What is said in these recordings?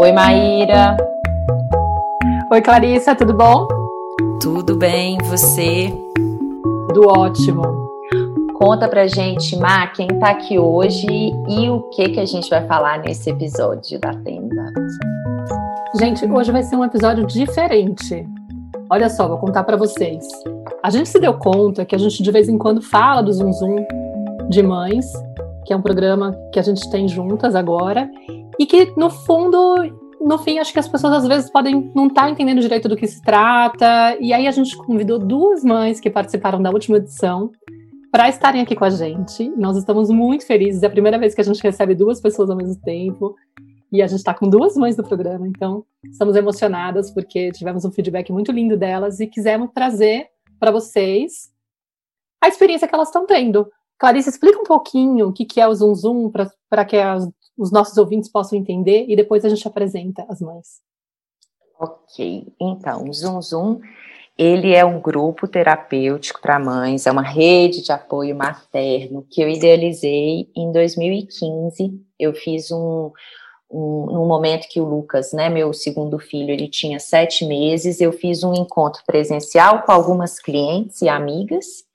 Oi, Maíra. Oi, Clarissa, tudo bom? Tudo bem, você? Tudo ótimo. Conta pra gente, Má, quem tá aqui hoje e o que que a gente vai falar nesse episódio da tenda. Gente, hoje vai ser um episódio diferente. Olha só, vou contar para vocês. A gente se deu conta que a gente de vez em quando fala do Zum Zum de Mães, que é um programa que a gente tem juntas agora, e que no fundo, no fim, acho que as pessoas às vezes podem não estar tá entendendo direito do que se trata. E aí a gente convidou duas mães que participaram da última edição para estarem aqui com a gente. Nós estamos muito felizes. É a primeira vez que a gente recebe duas pessoas ao mesmo tempo. E a gente está com duas mães do programa, então estamos emocionadas porque tivemos um feedback muito lindo delas e quisemos trazer para vocês a experiência que elas estão tendo. Clarice, explica um pouquinho o que, que é o Zoom Zoom para que as, os nossos ouvintes possam entender e depois a gente apresenta as mães. Ok, então, o Zoom Zoom ele é um grupo terapêutico para mães, é uma rede de apoio materno que eu idealizei em 2015. Eu fiz um, num momento que o Lucas, né, meu segundo filho, ele tinha sete meses, eu fiz um encontro presencial com algumas clientes e amigas,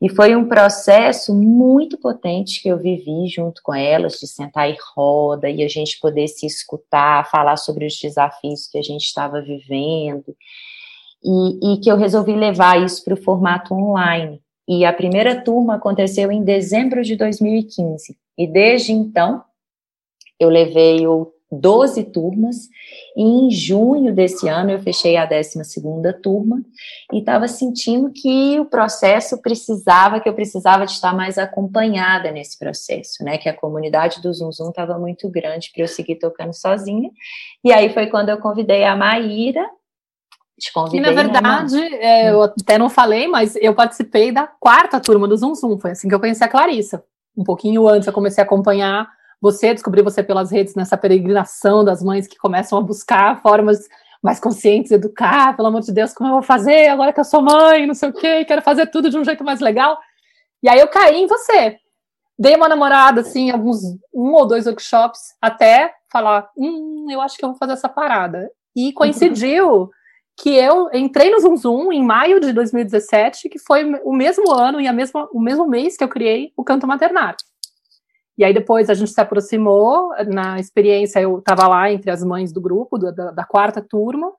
e foi um processo muito potente que eu vivi junto com elas, de sentar em roda e a gente poder se escutar, falar sobre os desafios que a gente estava vivendo e, e que eu resolvi levar isso para o formato online. E a primeira turma aconteceu em dezembro de 2015. E desde então, eu levei 12 turmas, e em junho desse ano eu fechei a 12 turma, e estava sentindo que o processo precisava, que eu precisava de estar mais acompanhada nesse processo, né, que a comunidade do Zum Zum estava muito grande para eu seguir tocando sozinha, e aí foi quando eu convidei a Maíra, te convidei. E, na né, verdade, né, é, eu até não falei, mas eu participei da quarta turma do Zum Zum. Foi assim que eu conheci a Clarissa. Um pouquinho antes eu comecei a acompanhar você, descobri você pelas redes nessa peregrinação das mães que começam a buscar formas mais conscientes, educar, pelo amor de Deus, como eu vou fazer agora que eu sou mãe, não sei o quê, quero fazer tudo de um jeito mais legal. E aí eu caí em você. Dei uma namorada, assim, alguns um ou dois workshops, até falar, hum, eu acho que eu vou fazer essa parada. E coincidiu que eu entrei no Zoom Zoom em maio de 2017, que foi o mesmo ano e a mesma, o mesmo mês que eu criei o Canto Maternário. E aí depois a gente se aproximou, na experiência eu estava lá entre as mães do grupo, da, da, quarta turma,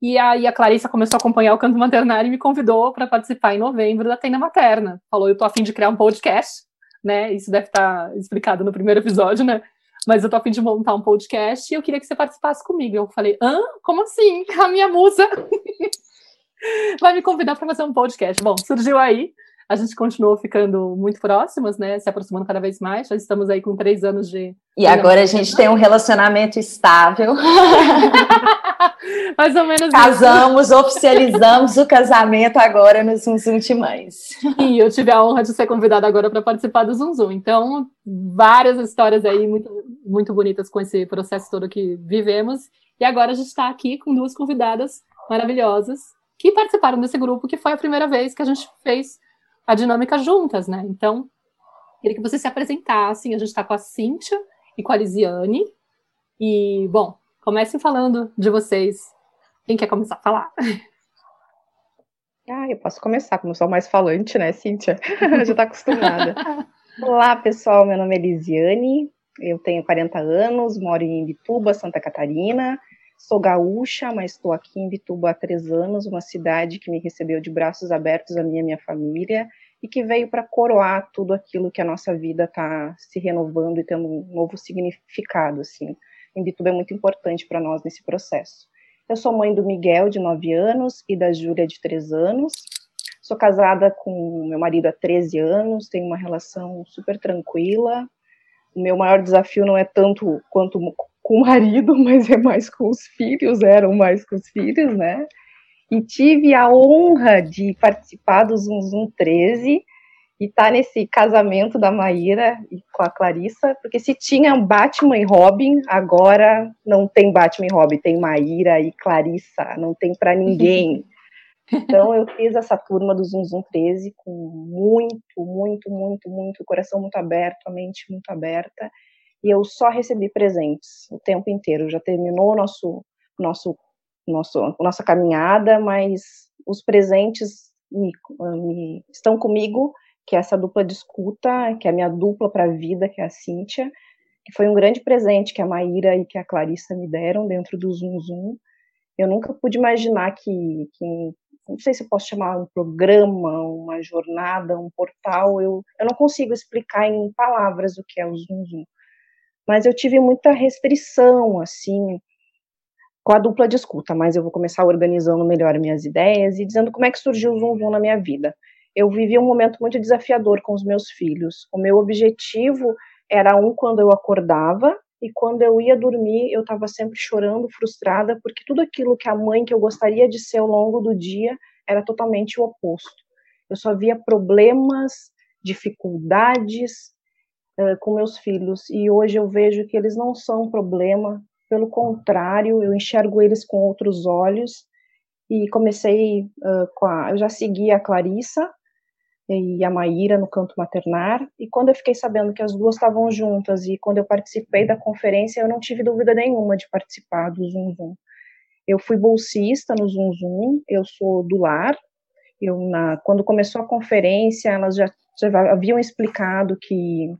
e aí a Clarissa começou a acompanhar o Canto Maternário e me convidou para participar em novembro da Tenda Materna. Falou, eu tô afim de criar um podcast, né, isso deve estar tá explicado no primeiro episódio, né, mas eu tô afim de montar um podcast e eu queria que você participasse comigo. Eu falei, hã? Como assim? A minha musa vai me convidar para fazer um podcast. Bom, surgiu aí, a gente continuou ficando muito próximas, né? Se aproximando cada vez mais. Já estamos aí com três anos de. E agora a gente tem um relacionamento estável. mais ou menos. Casamos, oficializamos o casamento agora no Zum Zum de Mães. E eu tive a honra de ser convidada agora para participar do Zum Zum. Então, várias histórias aí muito, muito bonitas com esse processo todo que vivemos. E agora a gente está aqui com duas convidadas maravilhosas que participaram desse grupo, que foi a primeira vez que a gente fez a dinâmica juntas, né? Então, queria que vocês se apresentassem. A gente está com a Cíntia e com a Lisiane. E, bom, comecem falando de vocês. Quem quer começar a falar? Ah, eu posso começar, como sou mais falante, né, Cíntia? Já está acostumada. Olá, pessoal, meu nome é Lisiane, eu tenho 40 anos, moro em Bituba, Santa Catarina, sou gaúcha, mas estou aqui em Bituba há três anos, uma cidade que me recebeu de braços abertos a minha e minha família, e que veio para coroar tudo aquilo que a nossa vida está se renovando e tendo um novo significado, assim. Imbituba é muito importante para nós nesse processo. Eu sou mãe do Miguel, de 9 anos, e da Júlia, de 3 anos. Sou casada com meu marido há 13 anos, tenho uma relação super tranquila. O meu maior desafio não é tanto quanto com o marido, mas é mais com os filhos, eram mais com os filhos, né? E tive a honra de participar do Zoom Zoom 13 e estar tá nesse casamento da Maíra e com a Clarissa, porque se tinha Batman e Robin, agora não tem Batman e Robin, tem Maíra e Clarissa, não tem para ninguém. Então eu fiz essa turma do Zum Zum 13 com muito, muito, muito, muito coração muito aberto, a mente muito aberta, e eu só recebi presentes o tempo inteiro. Já terminou o nosso nosso nosso nossa caminhada, mas os presentes me, me, estão comigo, que é essa dupla de escuta, que é a minha dupla para a vida, que é a Cíntia, que foi um grande presente que a Maíra e que a Clarissa me deram dentro do Zoom Zoom. Eu nunca pude imaginar que, que não sei se posso chamar um programa, uma jornada, um portal, eu, eu não consigo explicar em palavras o que é o Zoom Zoom. Mas eu tive muita restrição, assim, com a dupla de escuta, mas eu vou começar organizando melhor minhas ideias e dizendo como é que surgiu o Zoom Zoom na minha vida. Eu vivi um momento muito desafiador com os meus filhos. O meu objetivo era um quando eu acordava e quando eu ia dormir eu estava sempre chorando, frustrada, porque tudo aquilo que a mãe que eu gostaria de ser ao longo do dia era totalmente o oposto. Eu só via problemas, dificuldades uh, com meus filhos e hoje eu vejo que eles não são problema, pelo contrário, eu enxergo eles com outros olhos e comecei uh, com a, eu já segui a Clarissa e a Maíra no canto maternar. E quando eu fiquei sabendo que as duas estavam juntas e quando eu participei da conferência, eu não tive dúvida nenhuma de participar do Zoom Zoom. Eu fui bolsista no Zoom Zoom, eu sou do lar. Eu, na, quando começou a conferência, elas já, já haviam explicado que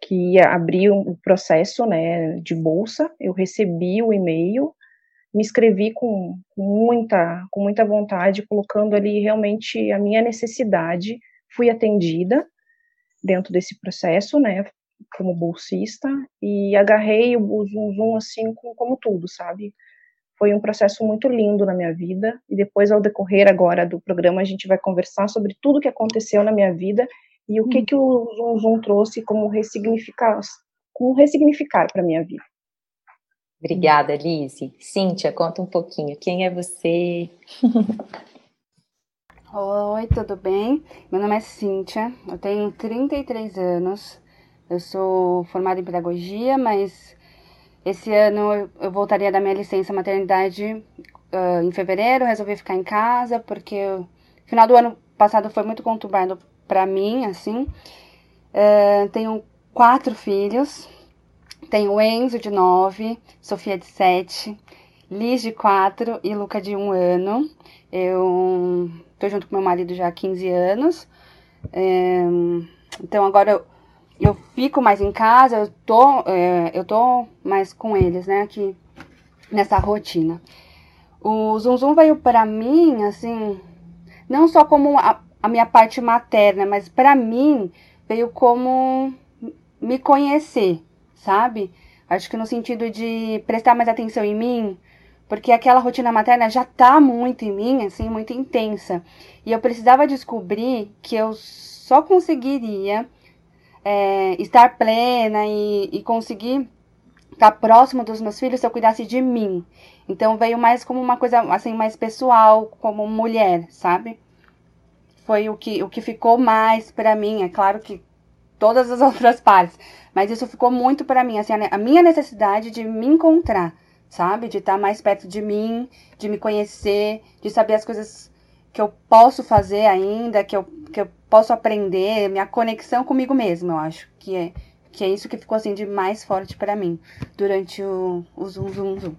que ia abrir um processo né, de bolsa. Eu recebi o e-mail, me inscrevi com, muita, com muita vontade, colocando ali realmente a minha necessidade. Fui atendida dentro desse processo, né, como bolsista, e agarrei o Zoom Zoom assim como tudo, sabe? Foi um processo muito lindo na minha vida, e depois, ao decorrer agora do programa, a gente vai conversar sobre tudo que aconteceu na minha vida e o que, hum. que o Zoom Zoom trouxe como ressignificar, como ressignificar para minha vida. Obrigada, Lise. Cíntia, conta um pouquinho. Quem é você? Oi, tudo bem? Meu nome é Cíntia, eu tenho 33 anos, eu sou formada em pedagogia, mas esse ano eu voltaria da minha licença maternidade uh, em fevereiro, resolvi ficar em casa, porque o final do ano passado foi muito conturbado para mim, assim. Uh, tenho quatro filhos, tenho Enzo, de 9, Sofia, de 7, Liz, de 4 e Luca, de 1 ano. Eu tô junto com meu marido já há 15 anos. É, então agora eu, eu, fico mais em casa, eu tô, é, eu tô mais com eles, né, aqui nessa rotina. O Zum Zum veio para mim, assim, não só como a, a minha parte materna, mas para mim veio como me conhecer, sabe? Acho que no sentido de prestar mais atenção em mim, porque aquela rotina materna já tá muito em mim, assim, muito intensa. E eu precisava descobrir que eu só conseguiria é, estar plena e, e conseguir estar próximo dos meus filhos se eu cuidasse de mim. Então veio mais como uma coisa assim mais pessoal, como mulher, sabe? Foi o que o que ficou mais para mim. É claro que todas as outras partes. Mas isso ficou muito para mim, assim, a minha necessidade de me encontrar, sabe? De estar mais perto de mim, de me conhecer, de saber as coisas que eu posso fazer ainda, que eu, que eu posso aprender, minha conexão comigo mesma, eu acho que é que é isso que ficou assim de mais forte para mim durante o, o Zoom Zoom Zoom.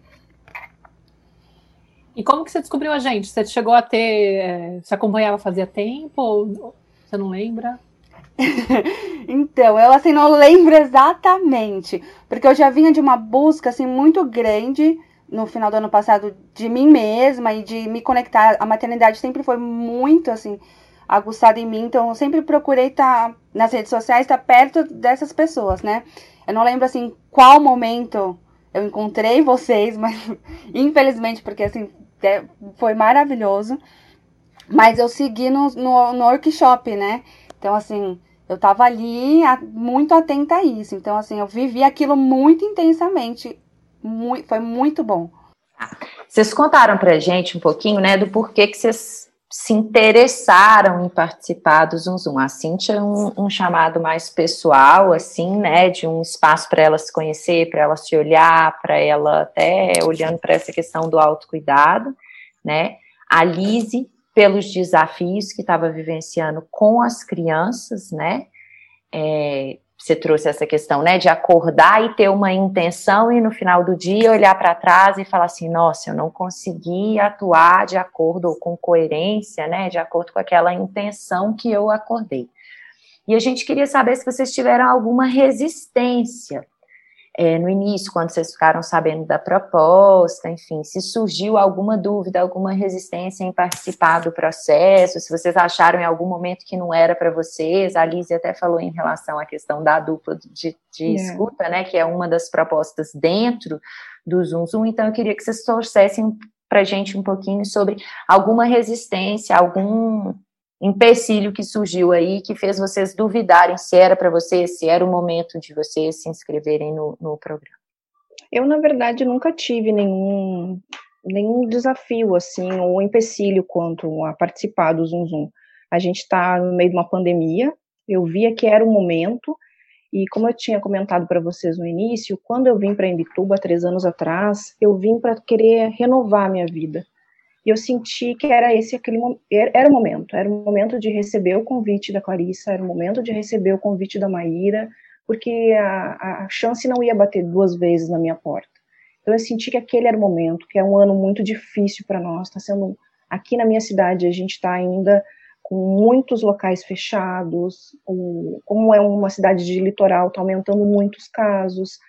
E como que você descobriu a gente? Você chegou a ter. Você acompanhava fazia tempo? Ou você não lembra? então, eu assim não lembro exatamente, porque eu já vinha de uma busca assim muito grande no final do ano passado de mim mesma e de me conectar. A maternidade sempre foi muito assim aguçada em mim, então eu sempre procurei estar tá, nas redes sociais, estar tá perto dessas pessoas, né? Eu não lembro assim qual momento eu encontrei vocês, mas infelizmente porque assim é, foi maravilhoso. Mas eu segui no, no, no workshop, né? Então, assim, eu estava ali muito atenta a isso. Então, assim, eu vivi aquilo muito intensamente. Muito, foi muito bom. Vocês contaram pra gente um pouquinho, né, do porquê que vocês se interessaram em participar do Zoom Zoom. A Cintia é um, um chamado mais pessoal, assim, né, de um espaço para ela se conhecer, para ela se olhar, para ela até olhando para essa questão do autocuidado, né. A Lise pelos desafios que estava vivenciando com as crianças, né? É, você trouxe essa questão, né, de acordar e ter uma intenção e no final do dia olhar para trás e falar assim, nossa, eu não consegui atuar de acordo ou com coerência, né, de acordo com aquela intenção que eu acordei. E a gente queria saber se vocês tiveram alguma resistência é, no início, quando vocês ficaram sabendo da proposta, enfim, se surgiu alguma dúvida, alguma resistência em participar do processo, se vocês acharam em algum momento que não era para vocês, a Lizzie até falou em relação à questão da dupla de, de é. escuta, né, que é uma das propostas dentro do Zoom Zoom, então eu queria que vocês trouxessem para a gente um pouquinho sobre alguma resistência, algum empecilho que surgiu aí que fez vocês duvidarem se era para vocês, se era o momento de vocês se inscreverem no, no programa? Eu, na verdade, nunca tive nenhum, nenhum desafio, assim, ou empecilho quanto a participar do Zoom Zoom. A gente está no meio de uma pandemia, eu via que era o momento, e como eu tinha comentado para vocês no início, quando eu vim para Imbituba, três anos atrás, eu vim para querer renovar a minha vida. E eu senti que era esse aquele era o momento, era o momento de receber o convite da Clarissa, era o momento de receber o convite da Maíra, porque a, a chance não ia bater duas vezes na minha porta. Então eu senti que aquele era o momento, que é um ano muito difícil para nós, está sendo aqui na minha cidade a gente está ainda com muitos locais fechados, como é uma cidade de litoral, está aumentando muitos casos,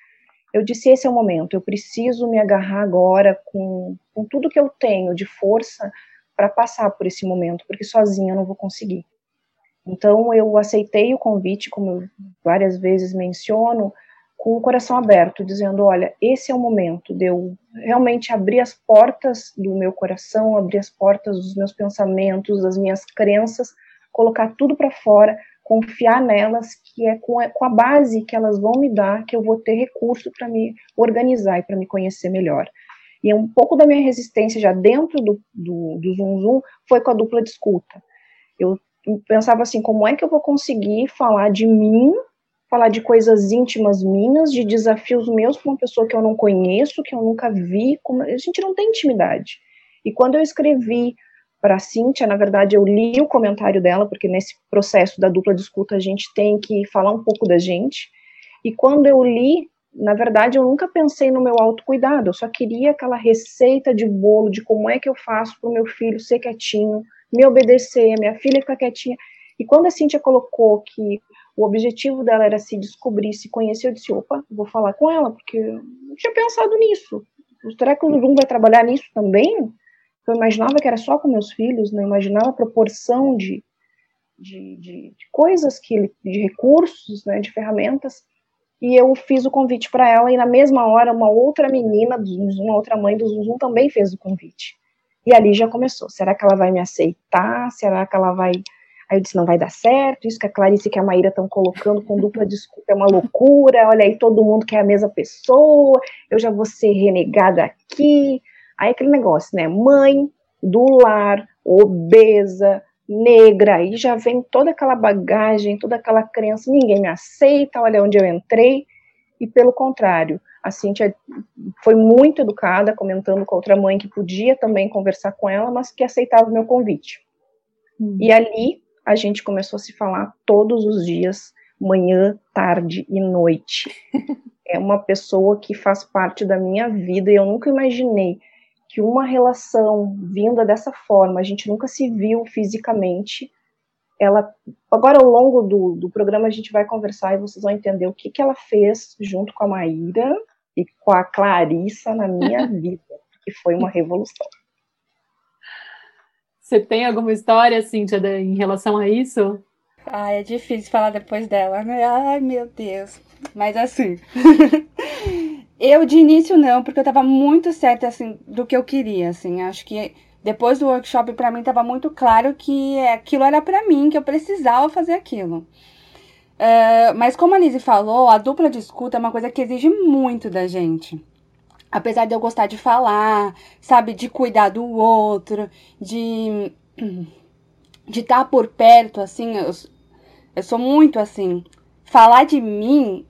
eu disse: esse é o momento, eu preciso me agarrar agora com, com tudo que eu tenho de força para passar por esse momento, porque sozinha eu não vou conseguir. Então eu aceitei o convite, como eu várias vezes menciono, com o coração aberto, dizendo: olha, esse é o momento de eu realmente abrir as portas do meu coração, abrir as portas dos meus pensamentos, das minhas crenças, colocar tudo para fora confiar nelas, que é com, a, base que elas vão me dar, que eu vou ter recurso para me organizar e para me conhecer melhor. E um pouco da minha resistência já dentro do, do, do Zoom Zoom foi com a dupla de escuta. Eu pensava assim, como é que eu vou conseguir falar de mim, falar de coisas íntimas minhas, de desafios meus com uma pessoa que eu não conheço, que eu nunca vi, como... a gente não tem intimidade. E quando eu escrevi para a Cíntia, na verdade, eu li o comentário dela, porque nesse processo da dupla de escuta a gente tem que falar um pouco da gente. E quando eu li, na verdade, eu nunca pensei no meu autocuidado, eu só queria aquela receita de bolo de como é que eu faço para o meu filho ser quietinho, me obedecer, minha filha ficar quietinha. E quando a Cíntia colocou que o objetivo dela era se descobrir, se conhecer, eu disse, opa, vou falar com ela, porque eu não tinha pensado nisso. Será que o Zoom vai trabalhar nisso também? Eu imaginava que era só com meus filhos, não imaginava a proporção de, de, de, de coisas que de recursos, né, de ferramentas. E eu fiz o convite para ela e na mesma hora uma outra menina uma outra mãe do Zoom também fez o convite. E ali já começou. Será que ela vai me aceitar? Será que ela vai Aí eu disse, não vai dar certo, isso que a Clarice e que a Maíra estão colocando com dupla desculpa é uma loucura, olha aí, todo mundo quer a mesma pessoa, eu já vou ser renegada aqui. Aí aquele negócio, né? Mãe do lar, obesa, negra, aí já vem toda aquela bagagem, toda aquela crença, ninguém me aceita, olha onde eu entrei. E pelo contrário, a Cintia foi muito educada, comentando com outra mãe que podia também conversar com ela, mas que aceitava o meu convite. Hum. E ali a gente começou a se falar todos os dias, manhã, tarde e noite. é uma pessoa que faz parte da minha vida e eu nunca imaginei que uma relação vinda dessa forma, a gente nunca se viu fisicamente, ela agora ao longo do, do programa a gente vai conversar e vocês vão entender o que, que ela fez junto com a Maíra e com a Clarissa na minha vida, que foi uma revolução. Você tem alguma história, Cíntia, em relação a isso? Ai, é difícil falar depois dela, né? Ai, meu Deus. Mas assim. Eu de início não, porque eu tava muito certa assim do que eu queria, assim. Acho que depois do workshop para mim tava muito claro que aquilo era para mim, que eu precisava fazer aquilo. Uh, mas como a Lizzie falou, a dupla de escuta é uma coisa que exige muito da gente. Apesar de eu gostar de falar, sabe, de cuidar do outro, de de estar tá por perto, assim, eu, eu sou muito assim. Falar de mim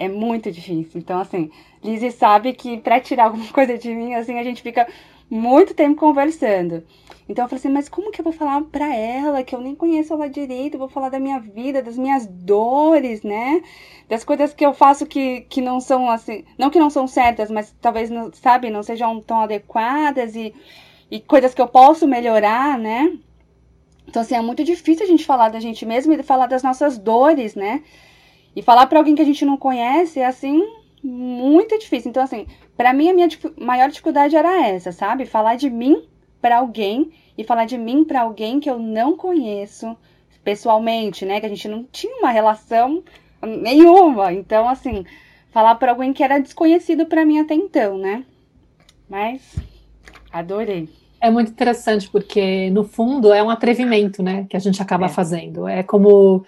é muito difícil. Então, assim, Lizzie sabe que para tirar alguma coisa de mim, assim, a gente fica muito tempo conversando. Então eu falei assim, mas como que eu vou falar para ela que eu nem conheço ela direito? Eu vou falar da minha vida, das minhas dores, né? Das coisas que eu faço que, que não são assim, não que não são certas, mas talvez não, sabe, não sejam tão adequadas e, e coisas que eu posso melhorar, né? Então assim, é muito difícil a gente falar da gente mesmo e falar das nossas dores, né? E falar para alguém que a gente não conhece é assim muito difícil. Então assim, para mim a minha maior dificuldade era essa, sabe? Falar de mim para alguém e falar de mim para alguém que eu não conheço pessoalmente, né? Que a gente não tinha uma relação nenhuma. Então, assim, falar para alguém que era desconhecido para mim até então, né? Mas adorei. É muito interessante porque no fundo é um atrevimento, né, que a gente acaba é. fazendo. É como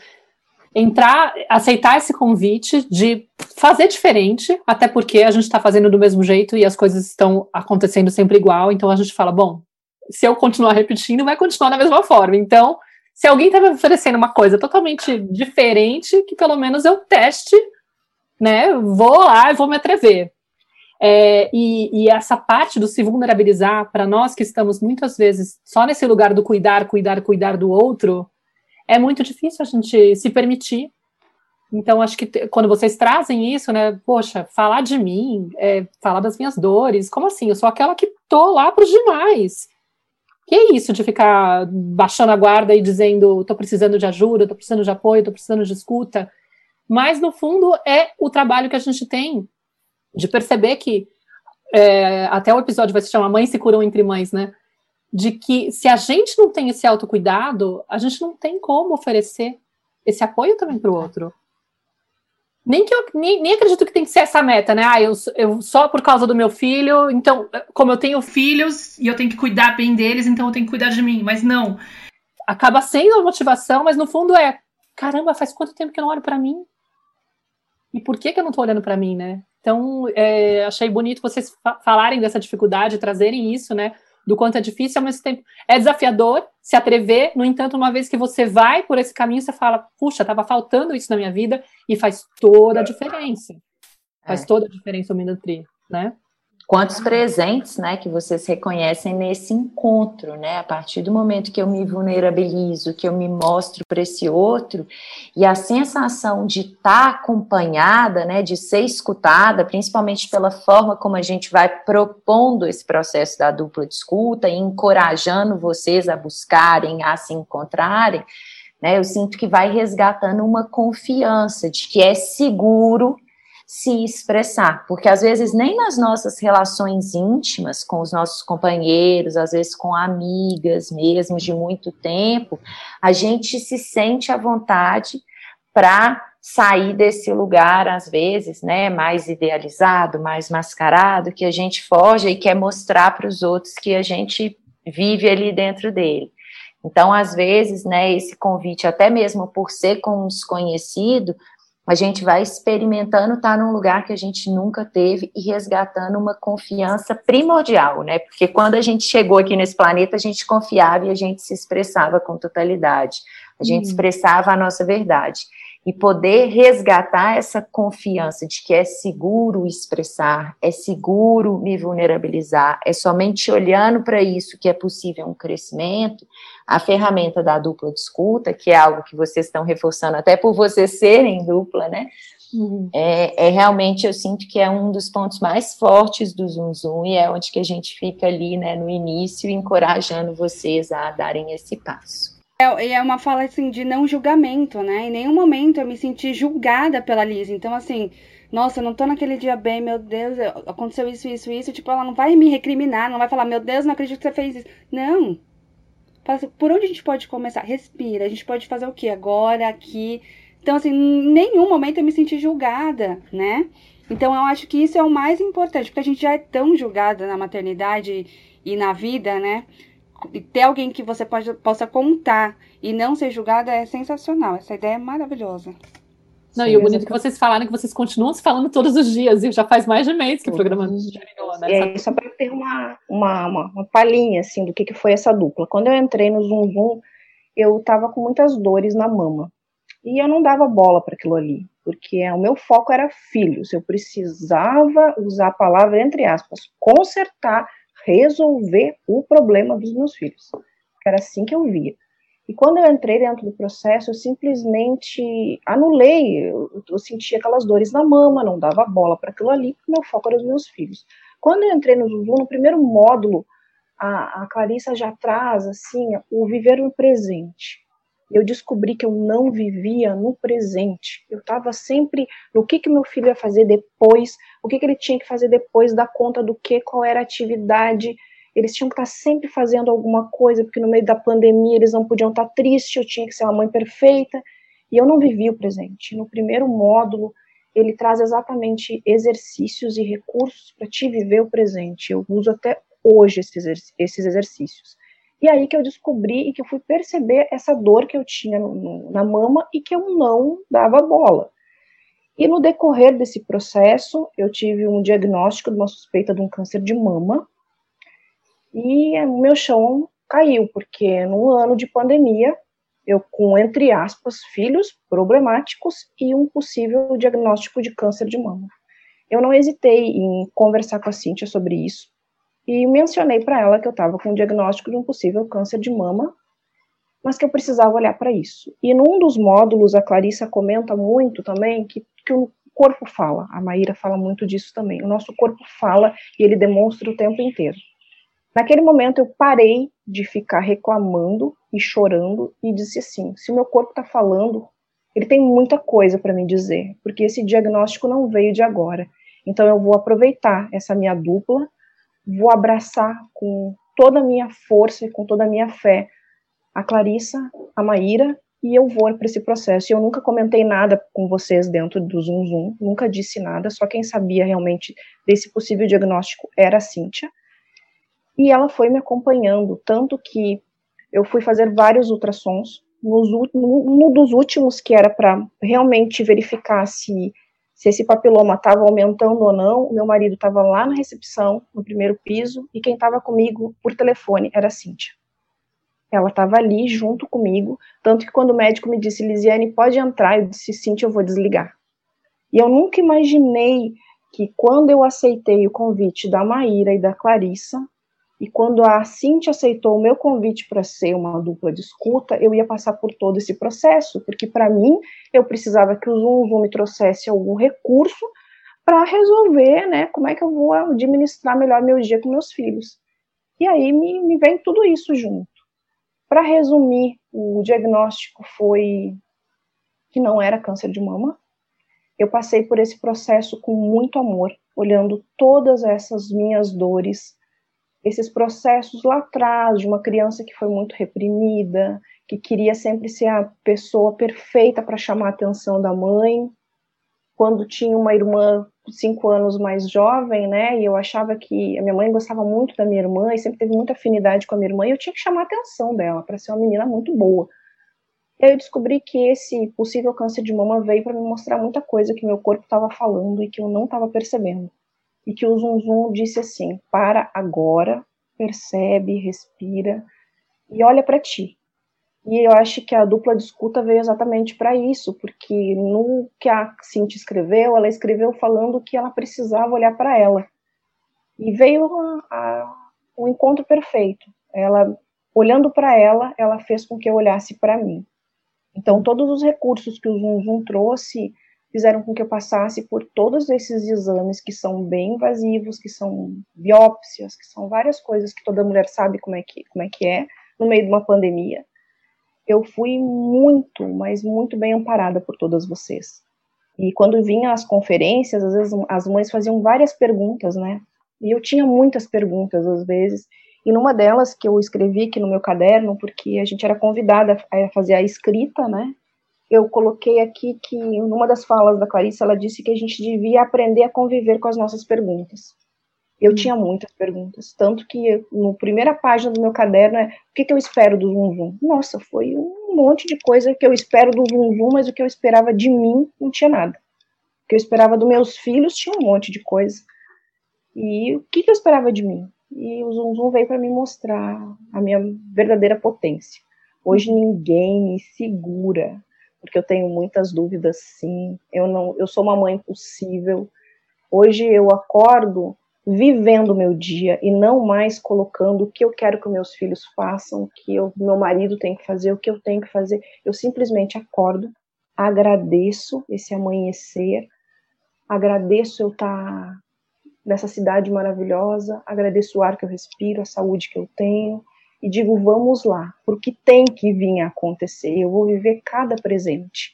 entrar, aceitar esse convite de fazer diferente, até porque a gente está fazendo do mesmo jeito e as coisas estão acontecendo sempre igual. Então a gente fala, bom, se eu continuar repetindo, vai continuar da mesma forma. Então, se alguém está me oferecendo uma coisa totalmente diferente, que pelo menos eu teste, né? Vou lá vou me atrever. É, e, e, essa parte do se vulnerabilizar, para nós que estamos muitas vezes só nesse lugar do cuidar, cuidar, cuidar do outro, é muito difícil a gente se permitir. Então, acho que quando vocês trazem isso, né, poxa, falar de mim, é, falar das minhas dores, como assim? Eu sou aquela que tô lá para os demais. Que é isso de ficar baixando a guarda e dizendo tô precisando de ajuda, tô precisando de apoio, tô precisando de escuta. Mas, no fundo, é o trabalho que a gente tem de perceber que é, até o episódio vai se chamar Mães se curam entre mães, né? De que se a gente não tem esse autocuidado, a gente não tem como oferecer esse apoio também para o outro. Nem que eu nem, nem, acredito que tem que ser essa meta, né? Ah, eu, eu só por causa do meu filho, então, como eu tenho filhos e eu tenho que cuidar bem deles, então eu tenho que cuidar de mim. Mas não. Acaba sendo a motivação, mas no fundo é: caramba, faz quanto tempo que eu não olho para mim? E por que, que eu não tô olhando para mim, né? Então, é, achei bonito vocês falarem dessa dificuldade, trazerem isso, né? Do quanto é difícil, ao mesmo tempo é desafiador se atrever. No entanto, uma vez que você vai por esse caminho, você fala: puxa, estava faltando isso na minha vida e faz toda a diferença. Faz é. toda a diferença o Minutri, né? Quantos presentes, né, que vocês reconhecem nesse encontro, né, a partir do momento que eu me vulnerabilizo, que eu me mostro para esse outro, e a sensação de estar tá acompanhada, né, de ser escutada, principalmente pela forma como a gente vai propondo esse processo da dupla de escuta e encorajando vocês a buscarem, a se encontrarem, né, eu sinto que vai resgatando uma confiança de que é seguro se expressar, porque às vezes nem nas nossas relações íntimas com os nossos companheiros, às vezes com amigas mesmo de muito tempo, a gente se sente à vontade para sair desse lugar, às vezes, né, mais idealizado, mais mascarado, que a gente foge e quer mostrar para os outros que a gente vive ali dentro dele. Então, às vezes, né, esse convite, até mesmo por ser com um desconhecido, a gente vai experimentando estar num lugar que a gente nunca teve e resgatando uma confiança primordial, né? Porque quando a gente chegou aqui nesse planeta, a gente confiava e a gente se expressava com totalidade, a gente hum. expressava a nossa verdade. E poder resgatar essa confiança de que é seguro expressar, é seguro me vulnerabilizar, é somente olhando para isso que é possível um crescimento, a ferramenta da dupla de escuta, que é algo que vocês estão reforçando até por vocês serem dupla, né? Uhum. É, é, realmente, eu sinto que é um dos pontos mais fortes do Zoom Zoom e é onde que a gente fica ali, né, no início, encorajando vocês a darem esse passo. É, é uma fala, assim, de não julgamento, né? Em nenhum momento eu me senti julgada pela Liz. Então, assim, nossa, eu não tô naquele dia bem, meu Deus, aconteceu isso, isso, isso. Tipo, ela não vai me recriminar, não vai falar, meu Deus, não acredito que você fez isso. Não, Assim, por onde a gente pode começar? Respira. A gente pode fazer o que agora, aqui. Então, assim, em nenhum momento eu me senti julgada, né? Então, eu acho que isso é o mais importante, porque a gente já é tão julgada na maternidade e na vida, né? E ter alguém que você pode, possa contar e não ser julgada é sensacional. Essa ideia é maravilhosa. Não, Sim, e o bonito é que vocês falaram que vocês continuam se falando todos os dias, e já faz mais de mês que o programa terminou, né? É, só para ter uma, uma, uma, uma, palhinha, assim, do que, que foi essa dupla. Quando eu entrei no Zoom Zoom, eu estava com muitas dores na mama. E eu não dava bola para aquilo ali, porque o meu foco era filhos. Eu precisava usar a palavra, entre aspas, consertar, resolver o problema dos meus filhos. Era assim que eu via. E quando eu entrei dentro do processo, eu simplesmente anulei, eu, eu sentia aquelas dores na mama, não dava bola para aquilo ali, porque meu foco era os meus filhos. Quando eu entrei no Zuzu, no primeiro módulo, a, a Clarissa já traz, assim, o viver no presente. Eu descobri que eu não vivia no presente. Eu estava sempre no que que meu filho ia fazer depois, o que que ele tinha que fazer depois, dar conta do que, qual era a atividade, eles tinham que estar sempre fazendo alguma coisa, porque no meio da pandemia eles não podiam estar tristes, eu tinha que ser uma mãe perfeita, e eu não vivia o presente. No primeiro módulo, ele traz exatamente exercícios e recursos para te viver o presente. Eu uso até hoje esses, esses exercícios. E aí que eu descobri e que eu fui perceber essa dor que eu tinha no, no, na mama e que eu não dava bola. E no decorrer desse processo, eu tive um diagnóstico de uma suspeita de um câncer de mama, e meu chão caiu, porque no ano de pandemia, eu com, entre aspas, filhos problemáticos e um possível diagnóstico de câncer de mama. Eu não hesitei em conversar com a Cíntia sobre isso e mencionei para ela que eu estava com o diagnóstico de um possível câncer de mama, mas que eu precisava olhar para isso. E num dos módulos, a Clarissa comenta muito também que, que o corpo fala, a Maíra fala muito disso também. O nosso corpo fala e ele demonstra o tempo inteiro. Naquele momento eu parei de ficar reclamando e chorando e disse assim: se o meu corpo está falando, ele tem muita coisa para me dizer, porque esse diagnóstico não veio de agora. Então eu vou aproveitar essa minha dupla, vou abraçar com toda a minha força e com toda a minha fé a Clarissa, a Maíra, e eu vou para esse processo. Eu nunca comentei nada com vocês dentro do Zoom Zoom, nunca disse nada, só quem sabia realmente desse possível diagnóstico era a Cíntia e ela foi me acompanhando, tanto que eu fui fazer vários ultrassons, nos, um dos últimos que era para realmente verificar se, se esse papiloma estava aumentando ou não, o meu marido estava lá na recepção, no primeiro piso, e quem estava comigo por telefone era a Cíntia. Ela estava ali junto comigo, tanto que quando o médico me disse, Lisiane, pode entrar, eu disse, Cíntia, eu vou desligar. E eu nunca imaginei que quando eu aceitei o convite da Maíra e da Clarissa, e quando a Cintia aceitou o meu convite para ser uma dupla de escuta, eu ia passar por todo esse processo, porque para mim eu precisava que o Zoom, Zoom me trouxesse algum recurso para resolver, né, como é que eu vou administrar melhor meu dia com meus filhos. E aí me, me vem tudo isso junto. Para resumir, o diagnóstico foi que não era câncer de mama. Eu passei por esse processo com muito amor, olhando todas essas minhas dores, esses processos lá atrás de uma criança que foi muito reprimida, que queria sempre ser a pessoa perfeita para chamar a atenção da mãe. Quando tinha uma irmã cinco anos mais jovem, né, e eu achava que a minha mãe gostava muito da minha irmã e sempre teve muita afinidade com a minha irmã, e eu tinha que chamar a atenção dela para ser uma menina muito boa. E aí eu descobri que esse possível câncer de mama veio para me mostrar muita coisa que meu corpo estava falando e que eu não estava percebendo e que o Zum Zum disse assim: para agora, percebe, respira e olha para ti. E eu acho que a dupla de escuta veio exatamente para isso, porque no que a Cintia escreveu, ela escreveu falando que ela precisava olhar para ela. E veio o um encontro perfeito. Ela, olhando para ela, ela fez com que eu olhasse para mim. Então, todos os recursos que o Zum Zum trouxe fizeram com que eu passasse por todos esses exames que são bem invasivos, que são biópsias, que são várias coisas que toda mulher sabe como é que, como é, que é, no meio de uma pandemia. Eu fui muito, mas muito bem amparada por todas vocês. E quando vinha as conferências, às vezes as mães faziam várias perguntas, né? E eu tinha muitas perguntas às vezes. E numa delas que eu escrevi aqui no meu caderno, porque a gente era convidada a fazer a escrita, né? Eu coloquei aqui que, numa das falas da Clarice, ela disse que a gente devia aprender a conviver com as nossas perguntas. Eu tinha muitas perguntas, tanto que na primeira página do meu caderno é o que, que eu espero do Zum? Nossa, foi um monte de coisa que eu espero do Zum mas o que eu esperava de mim não tinha nada. O que eu esperava dos meus filhos tinha um monte de coisa. E o que, que eu esperava de mim? E o Zum veio para me mostrar a minha verdadeira potência. Hoje ninguém me segura porque eu tenho muitas dúvidas, sim. Eu não, eu sou uma mãe possível. Hoje eu acordo vivendo meu dia e não mais colocando o que eu quero que meus filhos façam, o que o meu marido tem que fazer, o que eu tenho que fazer. Eu simplesmente acordo, agradeço esse amanhecer, agradeço eu estar nessa cidade maravilhosa, agradeço o ar que eu respiro, a saúde que eu tenho e digo vamos lá, porque tem que vir a acontecer. Eu vou viver cada presente.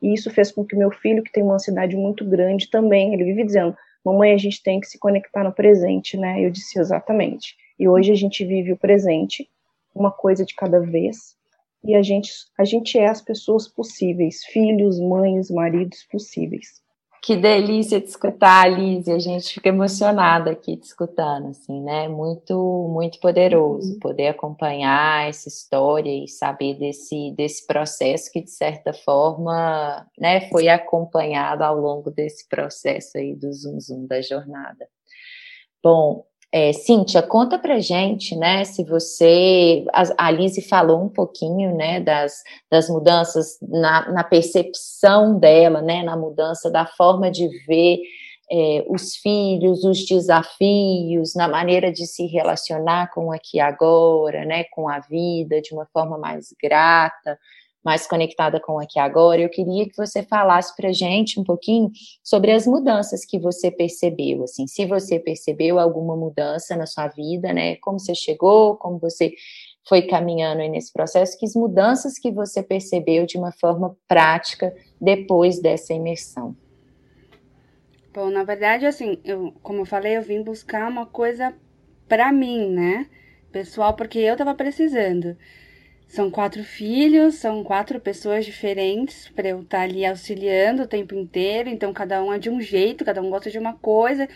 E isso fez com que meu filho, que tem uma ansiedade muito grande, também, ele vive dizendo: Mamãe, a gente tem que se conectar no presente, né? Eu disse exatamente. E hoje a gente vive o presente, uma coisa de cada vez, e a gente, a gente é as pessoas possíveis, filhos, mães, maridos possíveis. Que delícia de escutar, Alice. A gente fica emocionada aqui te escutando, assim, né? Muito, muito poderoso uhum. poder acompanhar essa história e saber desse, desse processo que, de certa forma, né, foi acompanhado ao longo desse processo aí do Zoom Zoom da jornada. Bom, é, Cíntia, conta pra gente, né, se você, a, a Lise falou um pouquinho, né, das, das mudanças na, na percepção dela, né, na mudança da forma de ver é, os filhos, os desafios, na maneira de se relacionar com aqui agora, né, com a vida de uma forma mais grata, mais conectada com aqui agora. Eu queria que você falasse para gente um pouquinho sobre as mudanças que você percebeu, assim, se você percebeu alguma mudança na sua vida, né? Como você chegou, como você foi caminhando aí nesse processo, que mudanças que você percebeu de uma forma prática depois dessa imersão. Bom, na verdade, assim, eu, como eu falei, eu vim buscar uma coisa para mim, né? Pessoal, porque eu tava precisando. São quatro filhos, são quatro pessoas diferentes para eu estar tá ali auxiliando o tempo inteiro. Então, cada um é de um jeito, cada um gosta de uma coisa.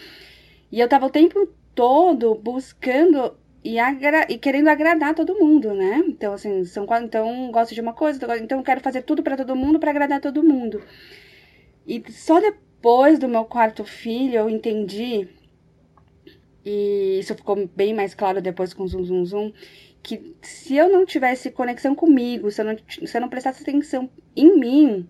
E eu tava o tempo todo buscando e, agra e querendo agradar todo mundo, né? Então, assim, são quatro. Então, gosto de uma coisa, então eu quero fazer tudo para todo mundo para agradar todo mundo. E só depois do meu quarto filho eu entendi, e isso ficou bem mais claro depois com o Zoom Zoom Zoom que se eu não tivesse conexão comigo, se eu não, se eu não prestasse atenção em mim,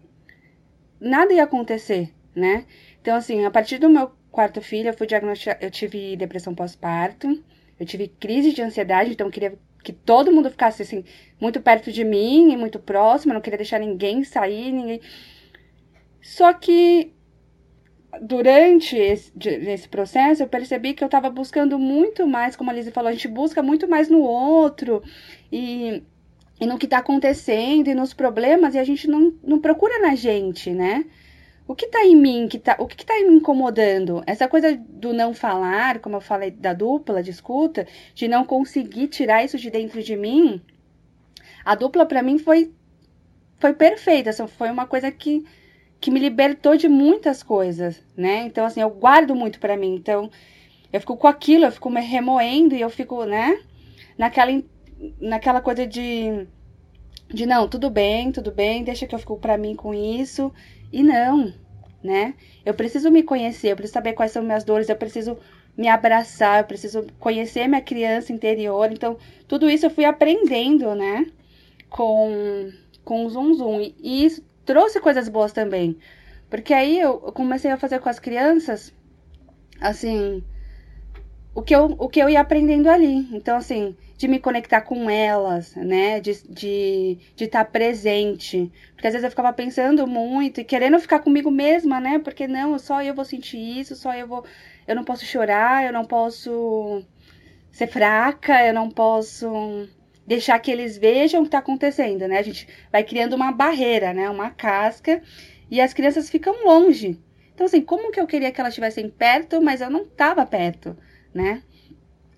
nada ia acontecer, né? Então, assim, a partir do meu quarto filho, eu fui diagnosticada, eu tive depressão pós-parto, eu tive crise de ansiedade, então eu queria que todo mundo ficasse, assim, muito perto de mim e muito próximo, eu não queria deixar ninguém sair, ninguém... Só que durante esse, esse processo, eu percebi que eu estava buscando muito mais, como a Lizzie falou, a gente busca muito mais no outro e, e no que está acontecendo e nos problemas, e a gente não, não procura na gente, né? O que está em mim, que tá, o que está me incomodando? Essa coisa do não falar, como eu falei da dupla de escuta, de não conseguir tirar isso de dentro de mim, a dupla para mim foi, foi perfeita, foi uma coisa que que me libertou de muitas coisas, né? Então, assim, eu guardo muito para mim. Então, eu fico com aquilo, eu fico me remoendo e eu fico, né? Naquela, naquela coisa de, de não, tudo bem, tudo bem, deixa que eu fico para mim com isso. E não, né? Eu preciso me conhecer, eu preciso saber quais são minhas dores, eu preciso me abraçar, eu preciso conhecer minha criança interior. Então, tudo isso eu fui aprendendo, né? Com, com o Zoom Zoom. E isso trouxe coisas boas também. Porque aí eu comecei a fazer com as crianças, assim, o que eu, o que eu ia aprendendo ali. Então, assim, de me conectar com elas, né? De estar de, de tá presente. Porque às vezes eu ficava pensando muito e querendo ficar comigo mesma, né? Porque não, só eu vou sentir isso, só eu vou. Eu não posso chorar, eu não posso ser fraca, eu não posso deixar que eles vejam o que está acontecendo, né? A gente vai criando uma barreira, né? Uma casca e as crianças ficam longe. Então, assim, como que eu queria que elas estivessem perto, mas eu não estava perto, né?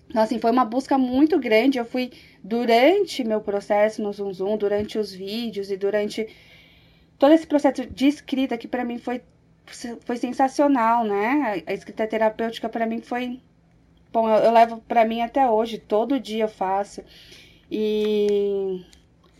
Então, assim, foi uma busca muito grande. Eu fui, durante meu processo no Zoom Zoom, durante os vídeos e durante todo esse processo de escrita, que para mim foi, foi sensacional, né? A escrita terapêutica para mim foi. Bom, eu, eu levo para mim até hoje, todo dia eu faço. E,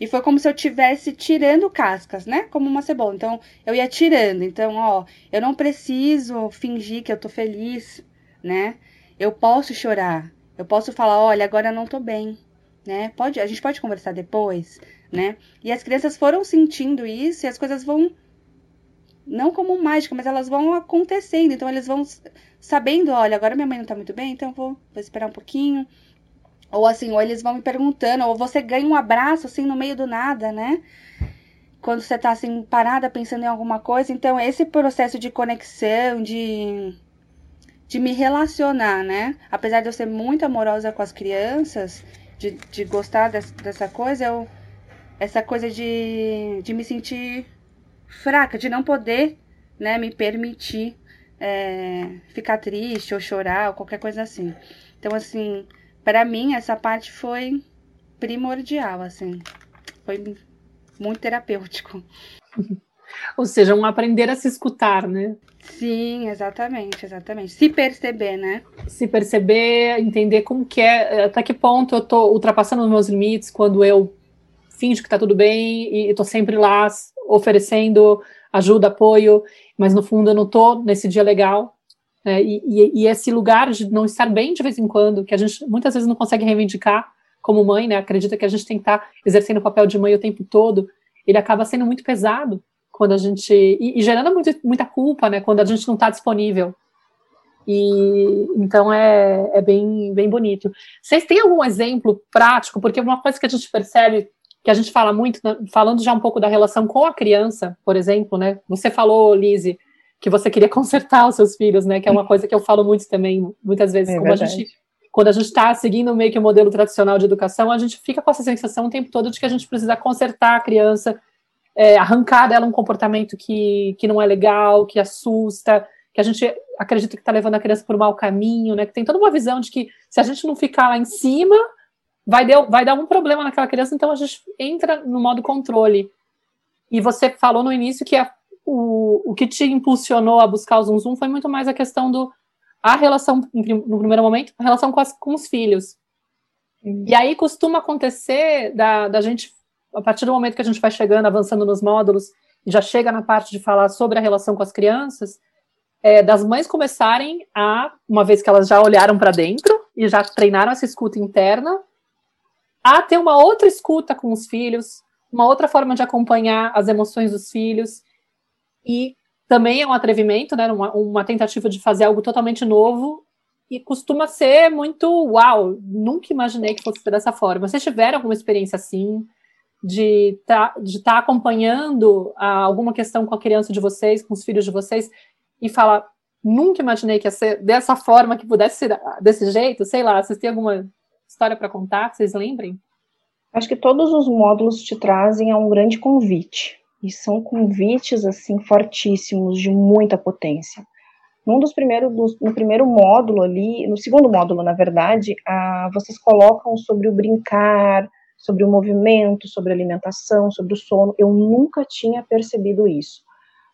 e foi como se eu tivesse tirando cascas, né? Como uma cebola. Então, eu ia tirando. Então, ó, eu não preciso fingir que eu tô feliz, né? Eu posso chorar. Eu posso falar, olha, agora eu não tô bem, né? Pode, a gente pode conversar depois, né? E as crianças foram sentindo isso e as coisas vão não como mágica, mas elas vão acontecendo. Então eles vão sabendo, olha, agora minha mãe não tá muito bem, então vou, vou esperar um pouquinho. Ou assim, ou eles vão me perguntando, ou você ganha um abraço assim no meio do nada, né? Quando você tá assim parada pensando em alguma coisa. Então esse processo de conexão, de de me relacionar, né? Apesar de eu ser muito amorosa com as crianças, de, de gostar dessa, dessa coisa, eu, essa coisa de, de me sentir fraca, de não poder né, me permitir é, ficar triste ou chorar ou qualquer coisa assim. Então, assim, para mim, essa parte foi primordial, assim. Foi muito terapêutico. Ou seja, um aprender a se escutar, né? Sim, exatamente, exatamente. Se perceber, né? Se perceber, entender como que é, até que ponto eu tô ultrapassando os meus limites quando eu finjo que tá tudo bem e tô sempre lá oferecendo ajuda, apoio, mas no fundo eu não tô nesse dia legal. Né? E, e, e, esse lugar de não estar bem de vez em quando, que a gente muitas vezes não consegue reivindicar como mãe, né? Acredita que a gente tem que estar tá exercendo o papel de mãe o tempo todo, ele acaba sendo muito pesado quando a gente. E, e gerando muito, muita culpa, né? Quando a gente não está disponível. E então é, é bem, bem bonito. Vocês têm algum exemplo prático? Porque uma coisa que a gente percebe, que a gente fala muito, né, falando já um pouco da relação com a criança, por exemplo, né? Você falou, Lise, que você queria consertar os seus filhos, né? Que é uma coisa que eu falo muito também, muitas vezes, é como a gente. Quando a gente está seguindo meio que o modelo tradicional de educação, a gente fica com essa sensação o tempo todo de que a gente precisa consertar a criança, é, arrancar dela um comportamento que, que não é legal, que assusta, que a gente acredita que está levando a criança por um mau caminho, né? Que tem toda uma visão de que se a gente não ficar lá em cima, vai, der, vai dar um problema naquela criança, então a gente entra no modo controle. E você falou no início que a, o, o que te impulsionou a buscar o Zoom Zoom foi muito mais a questão do a relação, no primeiro momento, a relação com, as, com os filhos. E aí costuma acontecer da, da gente a partir do momento que a gente vai chegando, avançando nos módulos, e já chega na parte de falar sobre a relação com as crianças, é, das mães começarem a, uma vez que elas já olharam para dentro e já treinaram essa escuta interna, a ter uma outra escuta com os filhos, uma outra forma de acompanhar as emoções dos filhos, e também é um atrevimento, né, uma, uma tentativa de fazer algo totalmente novo, e costuma ser muito uau, nunca imaginei que fosse ser dessa forma. Vocês tiveram alguma experiência assim? de tá, estar tá acompanhando a, alguma questão com a criança de vocês, com os filhos de vocês, e falar, nunca imaginei que ia ser dessa forma, que pudesse ser desse jeito, sei lá, vocês têm alguma história para contar, vocês lembrem? Acho que todos os módulos te trazem a um grande convite, e são convites, assim, fortíssimos, de muita potência. Num dos primeiros, no primeiro módulo ali, no segundo módulo, na verdade, a, vocês colocam sobre o brincar, sobre o movimento, sobre a alimentação, sobre o sono. Eu nunca tinha percebido isso.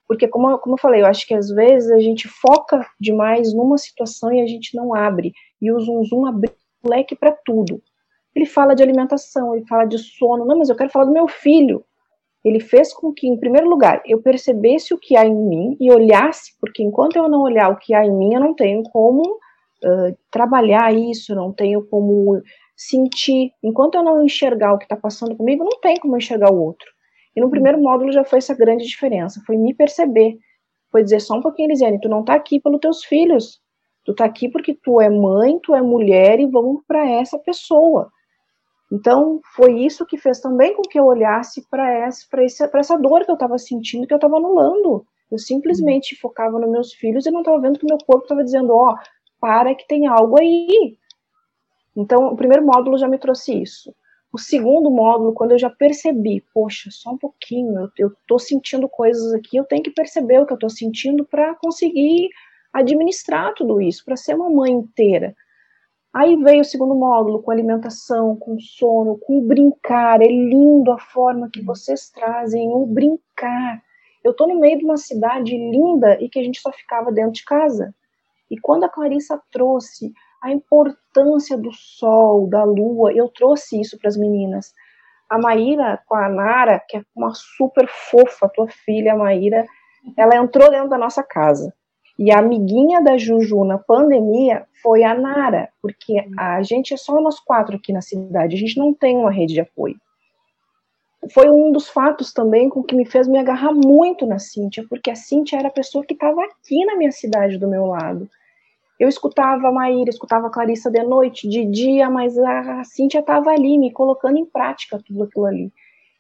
Porque, como, como eu falei, eu acho que às vezes a gente foca demais numa situação e a gente não abre. E o Zum Zum abre o leque para tudo. Ele fala de alimentação, ele fala de sono. Não, mas eu quero falar do meu filho. Ele fez com que, em primeiro lugar, eu percebesse o que há em mim e olhasse, porque enquanto eu não olhar o que há em mim, eu não tenho como uh, trabalhar isso, não tenho como sentir. Enquanto eu não enxergar o que está passando comigo, não tem como enxergar o outro. E no primeiro módulo já foi essa grande diferença, foi me perceber. Foi dizer só um pouquinho, Elisiane, tu não está aqui pelos teus filhos. Tu está aqui porque tu é mãe, tu é mulher e vamos para essa pessoa. Então, foi isso que fez também com que eu olhasse para essa, essa dor que eu estava sentindo, que eu estava anulando. Eu simplesmente focava nos meus filhos e não estava vendo que meu corpo estava dizendo: ó, oh, para que tem algo aí. Então, o primeiro módulo já me trouxe isso. O segundo módulo, quando eu já percebi, poxa, só um pouquinho, eu, estou sentindo coisas aqui, eu tenho que perceber o que eu estou sentindo para conseguir administrar tudo isso, para ser uma mãe inteira. Aí veio o segundo módulo com alimentação, com sono, com brincar. É lindo a forma que vocês trazem o brincar. Eu estou no meio de uma cidade linda e que a gente só ficava dentro de casa. E quando a Clarissa trouxe a importância do sol, da lua. Eu trouxe isso para as meninas. A Maíra com a Nara, que é uma super fofa, tua filha, a Maíra, ela entrou dentro da nossa casa. E a amiguinha da Juju na pandemia foi a Nara, porque a gente é só nós quatro aqui na cidade, a gente não tem uma rede de apoio. foi um dos fatos também com que me fez me agarrar muito na Cíntia, porque a Cíntia era a pessoa que estava aqui na minha cidade do meu lado. Eu escutava a Maíra, escutava a Clarissa de noite, de dia, mas a Cíntia estava ali, me colocando em prática tudo aquilo ali.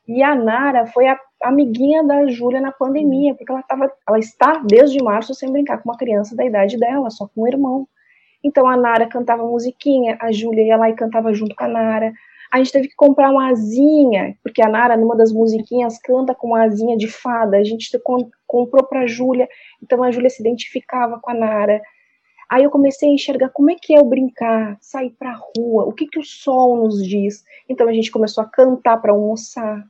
E a Nara foi a amiguinha da Júlia na pandemia, porque ela, tava, ela está desde março sem brincar com uma criança da idade dela, só com um irmão. Então a Nara cantava musiquinha, a Júlia ia lá e cantava junto com a Nara. A gente teve que comprar uma asinha, porque a Nara, numa das musiquinhas, canta com uma asinha de fada. A gente comprou para a Júlia, então a Júlia se identificava com a Nara. Aí eu comecei a enxergar como é que é o brincar, sair para a rua, o que, que o sol nos diz. Então a gente começou a cantar para almoçar,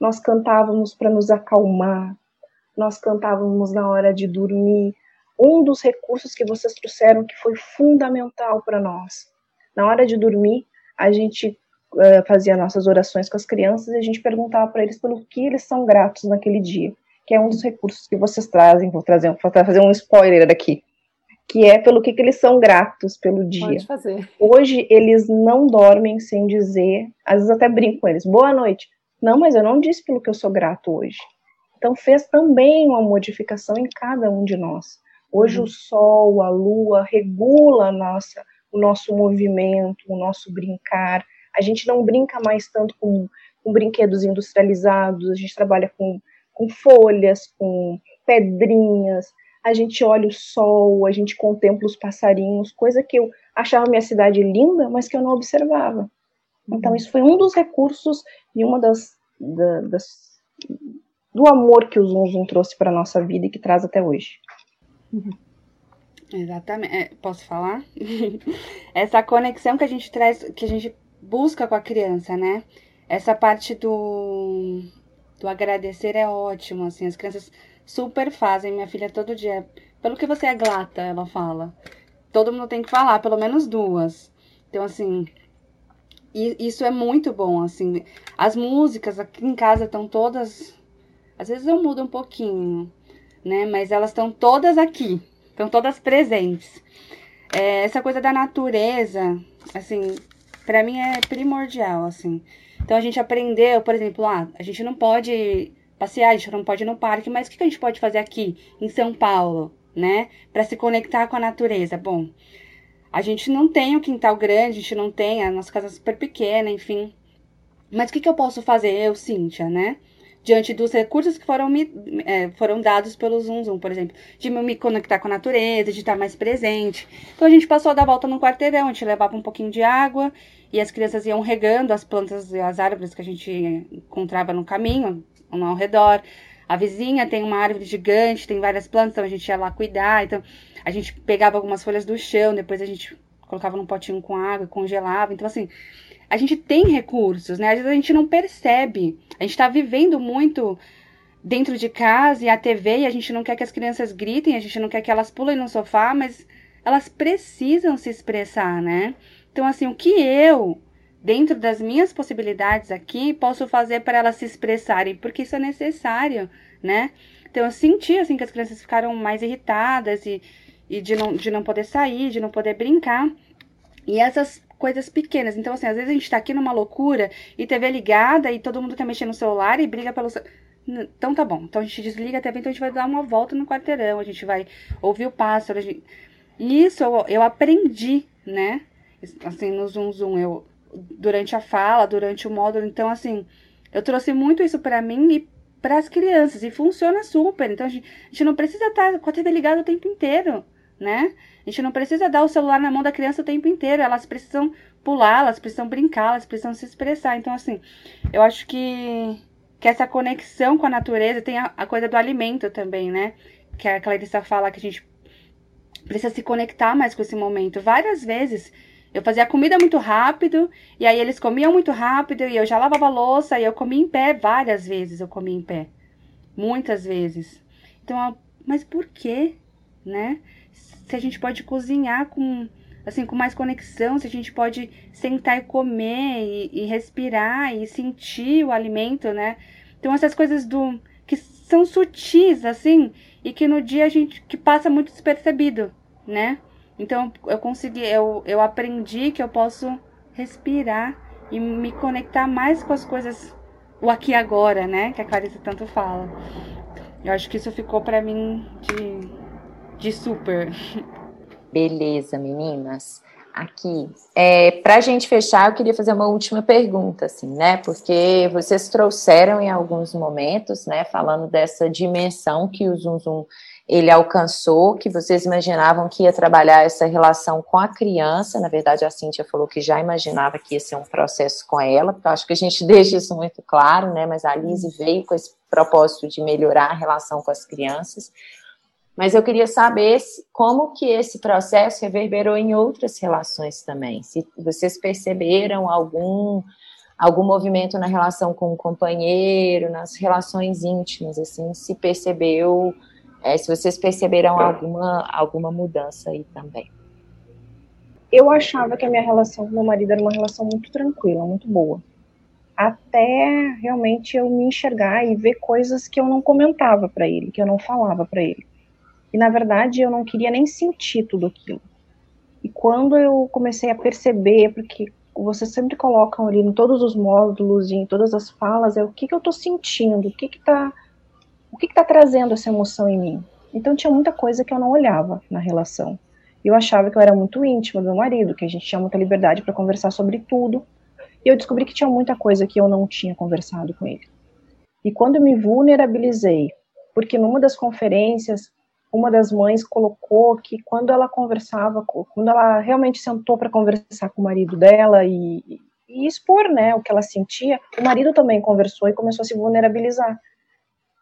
nós cantávamos para nos acalmar, nós cantávamos na hora de dormir. Um dos recursos que vocês trouxeram que foi fundamental para nós. Na hora de dormir, a gente uh, fazia nossas orações com as crianças e a gente perguntava para eles pelo que eles são gratos naquele dia, que é um dos recursos que vocês trazem. Vou trazer, vou fazer um spoiler aqui que é pelo que, que eles são gratos pelo dia. Pode fazer. Hoje eles não dormem sem dizer, às vezes até brinco com eles, boa noite. Não, mas eu não disse pelo que eu sou grato hoje. Então fez também uma modificação em cada um de nós. Hoje uhum. o sol, a lua regula a nossa, o nosso movimento, o nosso brincar. A gente não brinca mais tanto com, com brinquedos industrializados, a gente trabalha com, com folhas, com pedrinhas, a gente olha o sol, a gente contempla os passarinhos, coisa que eu achava minha cidade linda, mas que eu não observava. Então, uhum. isso foi um dos recursos e uma das, da, das do amor que o Zum Zum trouxe para a nossa vida e que traz até hoje. Uhum. Exatamente. É, posso falar? Essa conexão que a gente traz, que a gente busca com a criança, né? Essa parte do, do agradecer é ótimo, assim, as crianças super fazem. Minha filha todo dia. Pelo que você é glata, ela fala. Todo mundo tem que falar, pelo menos duas. Então, assim. Isso é muito bom, assim. As músicas aqui em casa estão todas. Às vezes eu mudo um pouquinho, né? Mas elas estão todas aqui. Estão todas presentes. É, essa coisa da natureza, assim, para mim é primordial, assim. Então a gente aprendeu, por exemplo, ah, a gente não pode passear, a gente não pode ir no parque, mas o que a gente pode fazer aqui em São Paulo, né? Para se conectar com a natureza? Bom, a gente não tem um quintal grande, a gente não tem, a nossa casa é super pequena, enfim. Mas o que, que eu posso fazer, eu, Cíntia, né? Diante dos recursos que foram, me, é, foram dados pelo Zoom Zoom, por exemplo, de me conectar com a natureza, de estar mais presente. Então a gente passou a dar volta no quarteirão, a gente levava um pouquinho de água e as crianças iam regando as plantas e as árvores que a gente encontrava no caminho, ao redor. A vizinha tem uma árvore gigante, tem várias plantas, então a gente ia lá cuidar. Então a gente pegava algumas folhas do chão, depois a gente colocava num potinho com água, congelava. Então, assim, a gente tem recursos, né? Às vezes a gente não percebe. A gente está vivendo muito dentro de casa e a TV e a gente não quer que as crianças gritem, a gente não quer que elas pulem no sofá, mas elas precisam se expressar, né? Então, assim, o que eu dentro das minhas possibilidades aqui, posso fazer para elas se expressarem, porque isso é necessário, né? Então eu senti assim que as crianças ficaram mais irritadas e, e de, não, de não poder sair, de não poder brincar. E essas coisas pequenas. Então, assim, às vezes a gente tá aqui numa loucura e TV ligada e todo mundo tá mexendo no celular e briga pelo. Então tá bom. Então a gente desliga a TV, então a gente vai dar uma volta no quarteirão, a gente vai ouvir o pássaro. Gente... Isso eu, eu aprendi, né? Assim, no Zoom Zoom. Eu durante a fala, durante o módulo. Então, assim, eu trouxe muito isso para mim e para as crianças e funciona super. Então, a gente, a gente não precisa estar tá com a TV ligada o tempo inteiro, né? A gente não precisa dar o celular na mão da criança o tempo inteiro. Elas precisam pular, elas precisam brincar, elas precisam se expressar. Então, assim, eu acho que, que essa conexão com a natureza tem a, a coisa do alimento também, né? Que a Clarissa fala que a gente precisa se conectar mais com esse momento. Várias vezes eu fazia comida muito rápido, e aí eles comiam muito rápido, e eu já lavava louça, e eu comia em pé várias vezes, eu comia em pé. Muitas vezes. Então, mas por quê, né? Se a gente pode cozinhar com, assim, com mais conexão, se a gente pode sentar e comer, e, e respirar, e sentir o alimento, né? Então, essas coisas do que são sutis, assim, e que no dia a gente, que passa muito despercebido, né? Então eu consegui, eu, eu aprendi que eu posso respirar e me conectar mais com as coisas o aqui e agora, né? Que a Clarissa tanto fala. Eu acho que isso ficou para mim de, de super. Beleza, meninas. Aqui, é, para a gente fechar, eu queria fazer uma última pergunta, assim, né? Porque vocês trouxeram em alguns momentos, né, falando dessa dimensão que o Zum Zum ele alcançou, que vocês imaginavam que ia trabalhar essa relação com a criança. Na verdade, a Cíntia falou que já imaginava que ia ser um processo com ela, porque eu acho que a gente deixa isso muito claro, né? Mas a Lise veio com esse propósito de melhorar a relação com as crianças. Mas eu queria saber como que esse processo reverberou em outras relações também. Se vocês perceberam algum algum movimento na relação com o companheiro, nas relações íntimas, assim, se percebeu é, se vocês perceberam alguma, alguma mudança aí também. Eu achava que a minha relação com meu marido era uma relação muito tranquila, muito boa. Até realmente eu me enxergar e ver coisas que eu não comentava para ele, que eu não falava para ele. E na verdade eu não queria nem sentir tudo aquilo. E quando eu comecei a perceber, porque vocês sempre colocam ali em todos os módulos e em todas as falas, é o que, que eu estou sentindo, o que está o que está trazendo essa emoção em mim? Então tinha muita coisa que eu não olhava na relação. Eu achava que eu era muito íntima do meu marido, que a gente tinha muita liberdade para conversar sobre tudo. E eu descobri que tinha muita coisa que eu não tinha conversado com ele. E quando eu me vulnerabilizei, porque numa das conferências, uma das mães colocou que quando ela conversava, quando ela realmente sentou para conversar com o marido dela e, e expor né, o que ela sentia, o marido também conversou e começou a se vulnerabilizar.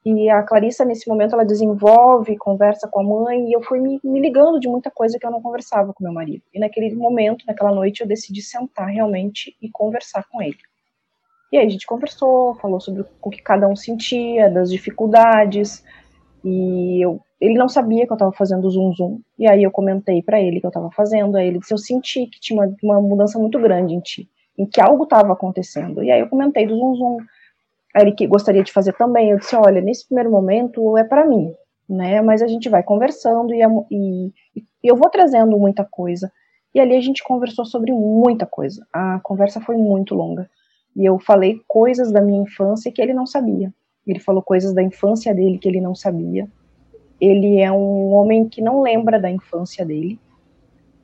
E a Clarissa, nesse momento, ela desenvolve, conversa com a mãe, e eu fui me, me, ligando de muita coisa que eu não conversava com meu marido. E naquele momento, naquela noite, eu decidi sentar realmente e conversar com ele. E aí a gente conversou, falou sobre o que cada um sentia, das dificuldades, e eu, ele não sabia que eu estava fazendo zoom zoom. E aí eu comentei para ele que eu estava fazendo, aí ele disse: "Eu senti que tinha uma, uma mudança muito grande em ti, em que algo estava acontecendo". E aí eu comentei do zoom zoom Aí ele que gostaria de fazer também. Eu disse: olha, nesse primeiro momento é para mim, né? Mas a gente vai conversando e, e, e, eu vou trazendo muita coisa. E ali a gente conversou sobre muita coisa. A conversa foi muito longa. E eu falei coisas da minha infância que ele não sabia. Ele falou coisas da infância dele que ele não sabia. Ele é um homem que não lembra da infância dele.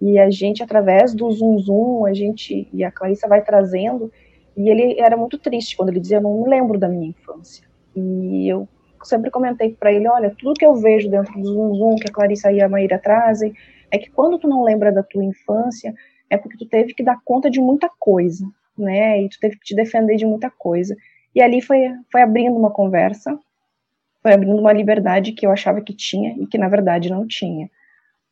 E a gente, através do Zoom Zoom, a gente, e a Clarissa vai trazendo, e ele era muito triste quando ele dizia: Eu não me lembro da minha infância. E eu sempre comentei para ele: Olha, tudo que eu vejo dentro do Zoom Zoom que a Clarissa e a Maíra trazem é que quando tu não lembra da tua infância, é porque tu teve que dar conta de muita coisa, né? E tu teve que te defender de muita coisa. E ali foi, foi abrindo uma conversa, foi abrindo uma liberdade que eu achava que tinha e que na verdade não tinha.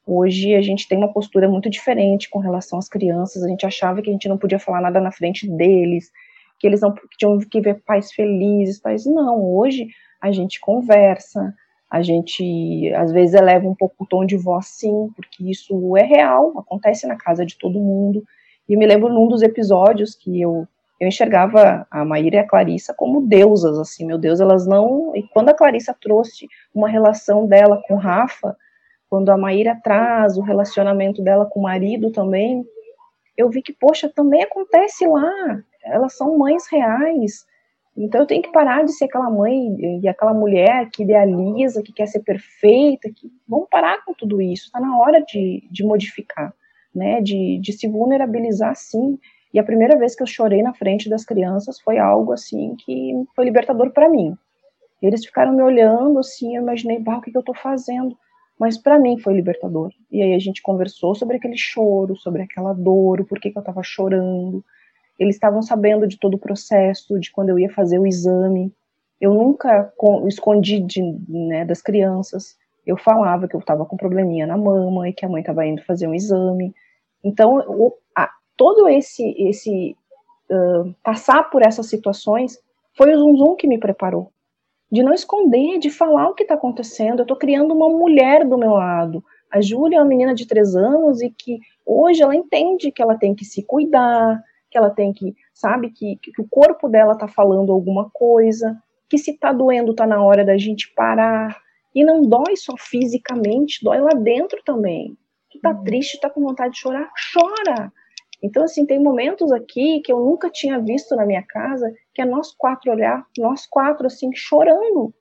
Hoje a gente tem uma postura muito diferente com relação às crianças. A gente achava que a gente não podia falar nada na frente deles, que eles não que tinham que ver pais felizes, pais. Não, hoje a gente conversa, a gente às vezes eleva um pouco o tom de voz sim, porque isso é real, acontece na casa de todo mundo. E eu me lembro num dos episódios que eu eu enxergava a Maíra e a Clarissa como deusas, assim, meu Deus, elas não. E quando a Clarissa trouxe uma relação dela com Rafa, quando a Maíra traz o relacionamento dela com o marido também, eu vi que, poxa, também acontece lá. Elas são mães reais. Então eu tenho que parar de ser aquela mãe e aquela mulher que idealiza, que quer ser perfeita. Que... Vamos parar com tudo isso. Está na hora de, de modificar, né? De, de se vulnerabilizar, sim. E a primeira vez que eu chorei na frente das crianças foi algo assim que foi libertador para mim. Eles ficaram me olhando assim, eu imaginei, bah, o que, que eu estou fazendo? Mas para mim foi libertador. E aí a gente conversou sobre aquele choro, sobre aquela dor, o porquê que eu estava chorando. Eles estavam sabendo de todo o processo, de quando eu ia fazer o exame. Eu nunca escondi de, né, das crianças. Eu falava que eu estava com probleminha na mama e que a mãe estava indo fazer um exame. Então, todo esse, esse uh, passar por essas situações foi o Zum Zum que me preparou de não esconder, de falar o que está acontecendo. Eu estou criando uma mulher do meu lado. A Júlia é uma menina de três anos e que hoje ela entende que ela tem que se cuidar, que ela tem que, sabe, que, que o corpo dela está falando alguma coisa, que se está doendo está na hora da gente parar. E não dói só fisicamente, dói lá dentro também. Tu tá uhum. triste, tá com vontade de chorar, chora. Então, assim, tem momentos aqui que eu nunca tinha visto na minha casa que é nós quatro olhar, nós quatro, assim, chorando,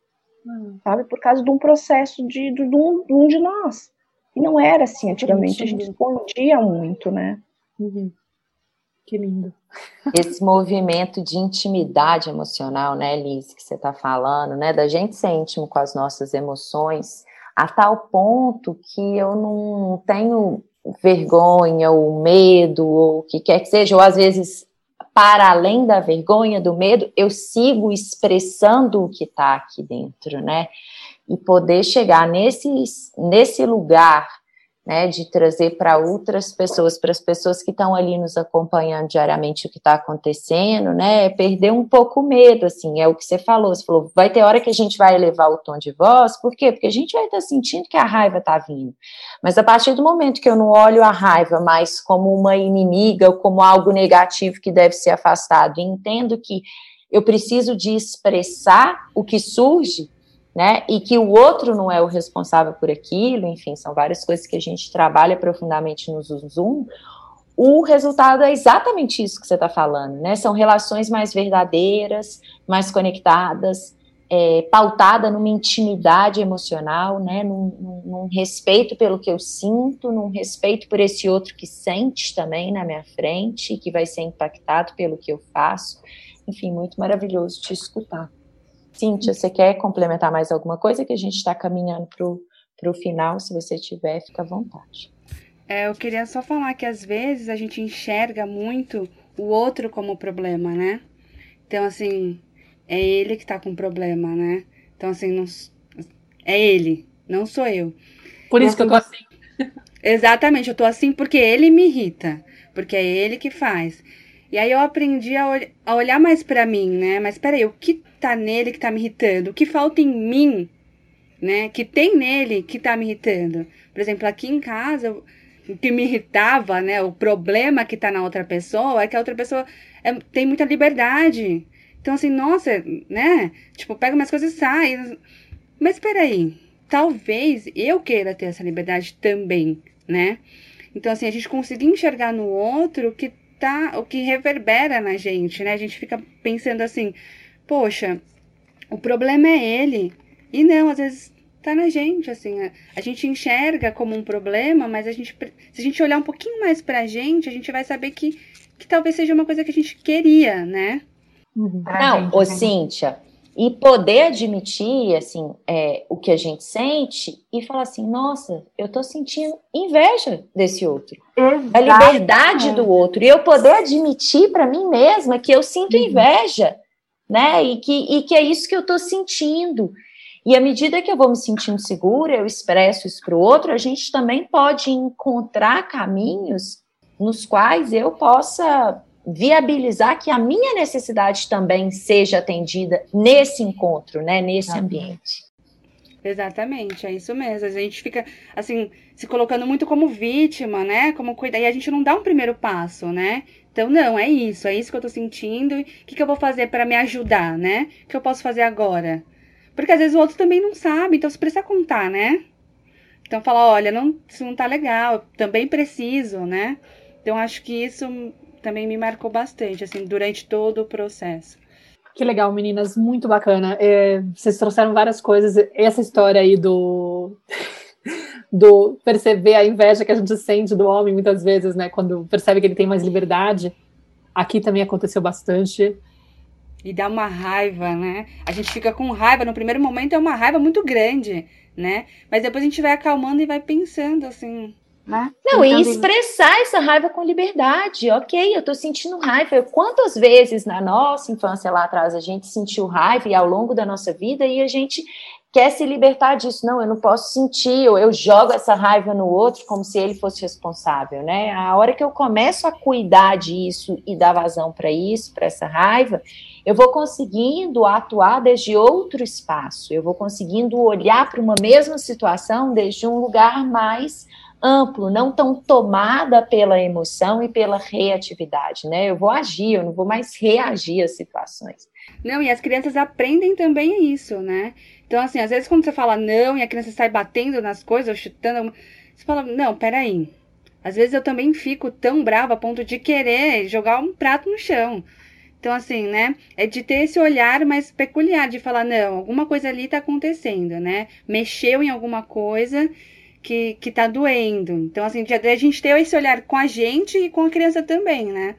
uhum. sabe? Por causa de um processo de, de, de, um, de um de nós. E não era assim antigamente, a gente escondia muito, né? Uhum. Que lindo. Esse movimento de intimidade emocional, né, Liz, que você está falando, né, da gente ser íntimo com as nossas emoções, a tal ponto que eu não tenho vergonha ou medo ou o que quer que seja, ou às vezes para além da vergonha, do medo, eu sigo expressando o que está aqui dentro, né? E poder chegar nesse, nesse lugar né, de trazer para outras pessoas, para as pessoas que estão ali nos acompanhando diariamente o que está acontecendo, né, é perder um pouco o medo, assim, é o que você falou, você falou, vai ter hora que a gente vai elevar o tom de voz, por quê? Porque a gente vai estar tá sentindo que a raiva está vindo, mas a partir do momento que eu não olho a raiva mais como uma inimiga ou como algo negativo que deve ser afastado, entendo que eu preciso de expressar o que surge, né? E que o outro não é o responsável por aquilo, enfim, são várias coisas que a gente trabalha profundamente no Zoom. O resultado é exatamente isso que você está falando, né? São relações mais verdadeiras, mais conectadas, é, pautada numa intimidade emocional, né? Num, num, num, respeito pelo que eu sinto, num respeito por esse outro que sente também na minha frente, que vai ser impactado pelo que eu faço. Enfim, muito maravilhoso te escutar. Cíntia, você quer complementar mais alguma coisa que a gente está caminhando para o final? Se você tiver, fica à vontade. É, eu queria só falar que às vezes a gente enxerga muito o outro como problema, né? Então, assim, é ele que tá com problema, né? Então, assim, não, é ele, não sou eu. Por isso que eu tô assim. Exatamente, eu tô assim porque ele me irrita. Porque é ele que faz. E aí eu aprendi a, ol a olhar mais para mim, né? Mas peraí, o que tá nele que tá me irritando? O que falta em mim, né? Que tem nele que tá me irritando? Por exemplo, aqui em casa, o que me irritava, né? O problema que tá na outra pessoa é que a outra pessoa é, tem muita liberdade. Então, assim, nossa, né? Tipo, pega umas coisas e sai. Mas peraí, talvez eu queira ter essa liberdade também, né? Então, assim, a gente conseguir enxergar no outro que tá, o que reverbera na gente, né? A gente fica pensando assim, poxa, o problema é ele. E não, às vezes tá na gente, assim, a, a gente enxerga como um problema, mas a gente, se a gente olhar um pouquinho mais pra gente, a gente vai saber que, que talvez seja uma coisa que a gente queria, né? Uhum. Não, ô Cíntia, e poder admitir assim é, o que a gente sente e falar assim nossa eu tô sentindo inveja desse outro a liberdade do outro e eu poder admitir para mim mesma que eu sinto uhum. inveja né e que, e que é isso que eu tô sentindo e à medida que eu vou me sentindo segura eu expresso isso para o outro a gente também pode encontrar caminhos nos quais eu possa viabilizar que a minha necessidade também seja atendida nesse encontro, né, nesse ambiente. Exatamente, é isso mesmo. A gente fica, assim, se colocando muito como vítima, né? Como cuidar. E a gente não dá um primeiro passo, né? Então, não, é isso, é isso que eu tô sentindo. O que, que eu vou fazer para me ajudar, né? O que eu posso fazer agora? Porque às vezes o outro também não sabe, então se precisa contar, né? Então, falar, olha, não, isso não tá legal, também preciso, né? Então, acho que isso também me marcou bastante, assim, durante todo o processo. Que legal, meninas, muito bacana. É, vocês trouxeram várias coisas. Essa história aí do do perceber a inveja que a gente sente do homem muitas vezes, né, quando percebe que ele tem mais liberdade. Aqui também aconteceu bastante. E dá uma raiva, né? A gente fica com raiva. No primeiro momento é uma raiva muito grande, né? Mas depois a gente vai acalmando e vai pensando assim: né? Não, então, e expressar essa raiva com liberdade. Ok, eu tô sentindo raiva. Quantas vezes na nossa infância lá atrás a gente sentiu raiva e ao longo da nossa vida e a gente quer se libertar disso. Não, eu não posso sentir, ou eu jogo essa raiva no outro como se ele fosse responsável, né? A hora que eu começo a cuidar disso e dar vazão para isso, para essa raiva, eu vou conseguindo atuar desde outro espaço, eu vou conseguindo olhar para uma mesma situação desde um lugar mais amplo, não tão tomada pela emoção e pela reatividade, né? Eu vou agir, eu não vou mais reagir às situações. Não, e as crianças aprendem também isso, né? Então, assim, às vezes quando você fala não e a criança sai batendo nas coisas ou chutando, você fala, não, peraí. Às vezes eu também fico tão brava a ponto de querer jogar um prato no chão. Então, assim, né? É de ter esse olhar mais peculiar, de falar, não, alguma coisa ali tá acontecendo, né? Mexeu em alguma coisa que, que tá doendo. Então, assim, a gente ter esse olhar com a gente e com a criança também, né?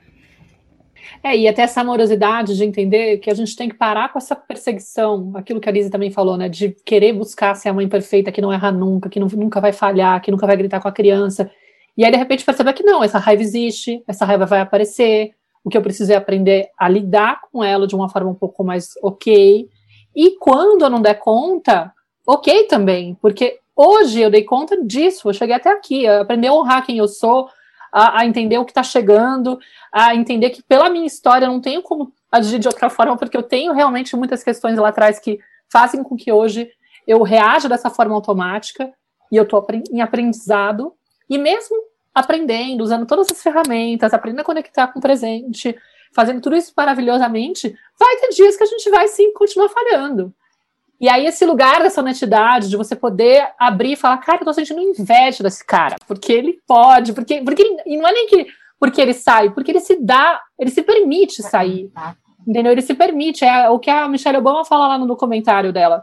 É, e até essa amorosidade de entender que a gente tem que parar com essa perseguição, aquilo que a Lisa também falou, né? De querer buscar ser a mãe perfeita, que não erra nunca, que não, nunca vai falhar, que nunca vai gritar com a criança. E aí, de repente, perceber que não, essa raiva existe, essa raiva vai aparecer, o que eu preciso é aprender a lidar com ela de uma forma um pouco mais ok. E quando eu não der conta, ok também, porque hoje eu dei conta disso, eu cheguei até aqui, aprender a honrar quem eu sou, a, a entender o que está chegando, a entender que pela minha história eu não tenho como agir de outra forma, porque eu tenho realmente muitas questões lá atrás que fazem com que hoje eu reaja dessa forma automática e eu estou em aprendizado. E mesmo aprendendo, usando todas as ferramentas, aprendendo a conectar com o presente, fazendo tudo isso maravilhosamente, vai ter dias que a gente vai sim continuar falhando. E aí, esse lugar dessa honestidade, de você poder abrir e falar, cara, eu tô sentindo inveja desse cara, porque ele pode, porque, porque ele, e não é nem que porque ele sai, porque ele se dá, ele se permite sair. Entendeu? Ele se permite. É o que a Michelle Obama fala lá no documentário dela.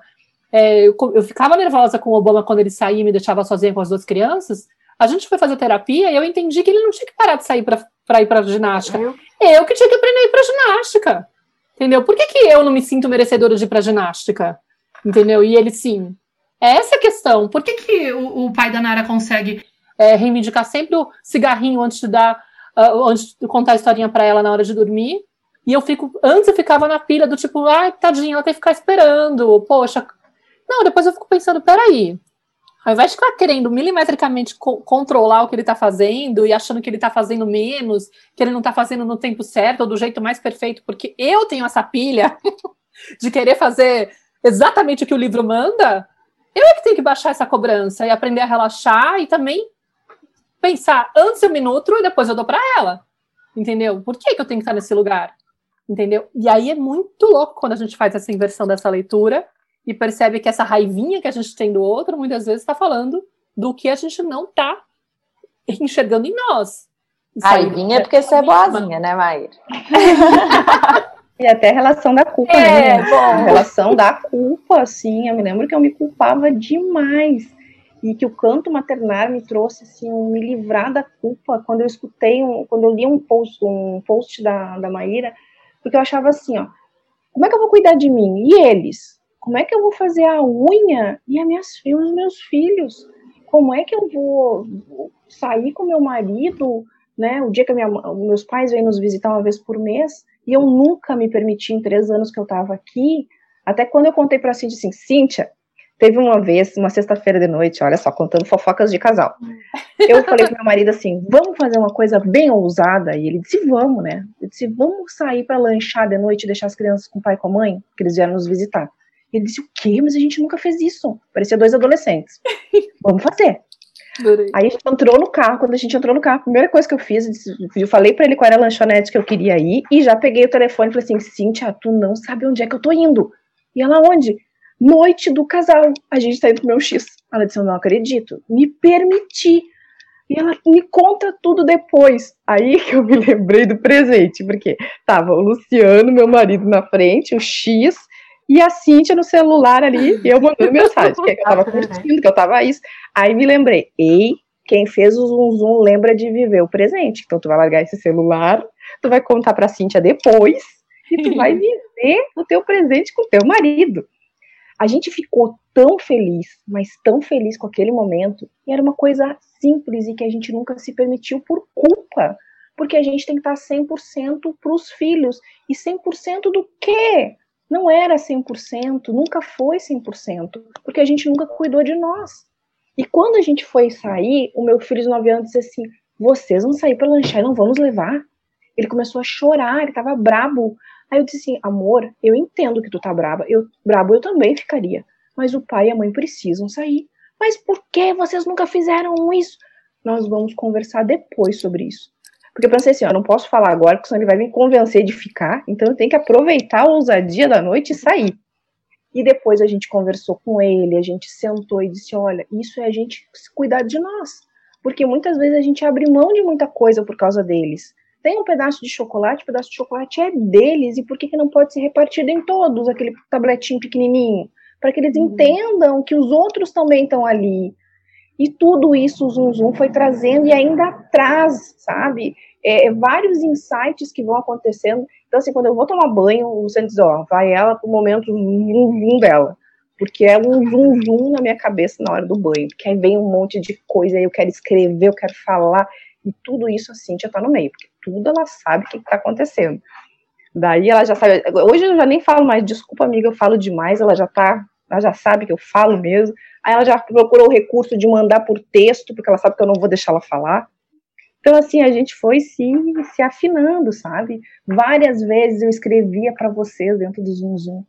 É, eu, eu, ficava nervosa com o Obama quando ele saía e me deixava sozinha com as duas crianças. A gente foi fazer terapia e eu entendi que ele não tinha que parar de sair para ir para ginástica. Eu? eu que tinha que aprender a ir para ginástica. Entendeu? Por que, que eu não me sinto merecedora de ir para ginástica? Entendeu? E ele sim. É essa a questão. Por que, que o, o pai da Nara consegue é, reivindicar sempre o cigarrinho antes de dar, uh, antes de contar a historinha para ela na hora de dormir? E eu fico, antes eu ficava na pilha do tipo, ai, tadinha, ela tem que ficar esperando, poxa. Não, depois eu fico pensando, peraí, ao invés de ficar querendo milimetricamente co controlar o que ele está fazendo e achando que ele está fazendo menos, que ele não está fazendo no tempo certo ou do jeito mais perfeito, porque eu tenho essa pilha de querer fazer exatamente o que o livro manda, eu é que tenho que baixar essa cobrança e aprender a relaxar e também pensar antes eu me nutro e depois eu dou para ela. Entendeu? Por que, que eu tenho que estar nesse lugar? Entendeu? E aí é muito louco quando a gente faz essa inversão dessa leitura e percebe que essa raivinha que a gente tem do outro muitas vezes está falando do que a gente não está enxergando em nós. Raivinha é porque você é boazinha, né, Maíra? E até a relação da culpa, é, né? Bom. A relação da culpa, assim, eu me lembro que eu me culpava demais. E que o canto maternar me trouxe, assim, um me livrar da culpa quando eu escutei, um, quando eu li um post, um post da, da Maíra, porque eu achava assim, ó, como é que eu vou cuidar de mim? E eles? Como é que eu vou fazer a unha e as minhas filhas, os meus filhos? Como é que eu vou sair com meu marido, né? O dia que minha, meus pais vêm nos visitar uma vez por mês, e eu nunca me permiti, em três anos que eu estava aqui, até quando eu contei para a Cíntia assim, Cíntia, teve uma vez, uma sexta-feira de noite, olha só, contando fofocas de casal. Eu falei pro meu marido assim, vamos fazer uma coisa bem ousada? E ele disse, vamos, né? Eu disse, vamos sair para lanchar de noite e deixar as crianças com o pai e com a mãe, que eles vieram nos visitar. Ele disse, o quê? Mas a gente nunca fez isso. Parecia dois adolescentes. vamos fazer. Aí a gente entrou no carro, quando a gente entrou no carro, a primeira coisa que eu fiz, eu falei para ele qual era a lanchonete que eu queria ir, e já peguei o telefone e falei assim, Cíntia, tu não sabe onde é que eu tô indo. E ela, onde? Noite do casal. A gente tá indo pro meu X. Ela disse, eu não acredito. Me permiti. E ela me conta tudo depois. Aí que eu me lembrei do presente, porque tava o Luciano, meu marido, na frente, o X, e a Cíntia no celular ali, e eu mandando mensagem, que eu tava curtindo, que eu tava isso. Aí me lembrei, ei, quem fez o Zoom Zoom lembra de viver o presente. Então tu vai largar esse celular, tu vai contar pra Cíntia depois, e tu vai viver o teu presente com o teu marido. A gente ficou tão feliz, mas tão feliz com aquele momento, e era uma coisa simples e que a gente nunca se permitiu por culpa, porque a gente tem que estar 100% para os filhos. E 100% do quê? Não era 100%, nunca foi 100%, porque a gente nunca cuidou de nós. E quando a gente foi sair, o meu filho de 9 anos disse assim: vocês vão sair para lanchar e não vamos levar? Ele começou a chorar, ele estava brabo. Aí eu disse assim: amor, eu entendo que tu tá braba, eu brabo eu também ficaria, mas o pai e a mãe precisam sair. Mas por que vocês nunca fizeram isso? Nós vamos conversar depois sobre isso. Porque eu pensei assim, eu não posso falar agora, porque senão ele vai me convencer de ficar, então eu tenho que aproveitar a ousadia da noite e sair. E depois a gente conversou com ele, a gente sentou e disse, olha, isso é a gente cuidar de nós. Porque muitas vezes a gente abre mão de muita coisa por causa deles. tem um pedaço de chocolate, o pedaço de chocolate é deles, e por que, que não pode ser repartido em todos, aquele tabletinho pequenininho? Para que eles uhum. entendam que os outros também estão ali. E tudo isso o Zum foi trazendo e ainda traz, sabe? É, é, vários insights que vão acontecendo. Então, assim, quando eu vou tomar banho, o Santos diz, ó, vai ela pro momento zum dela. Porque é um zum zum na minha cabeça na hora do banho. Porque aí vem um monte de coisa, aí eu quero escrever, eu quero falar. E tudo isso a Cintia tá no meio. Porque tudo ela sabe o que está acontecendo. Daí ela já sabe. Hoje eu já nem falo mais, desculpa, amiga, eu falo demais, ela já tá. Ela já sabe que eu falo mesmo. Aí ela já procurou o recurso de mandar por texto, porque ela sabe que eu não vou deixar ela falar. Então, assim, a gente foi se, se afinando, sabe? Várias vezes eu escrevia para vocês dentro do Zoom Zoom,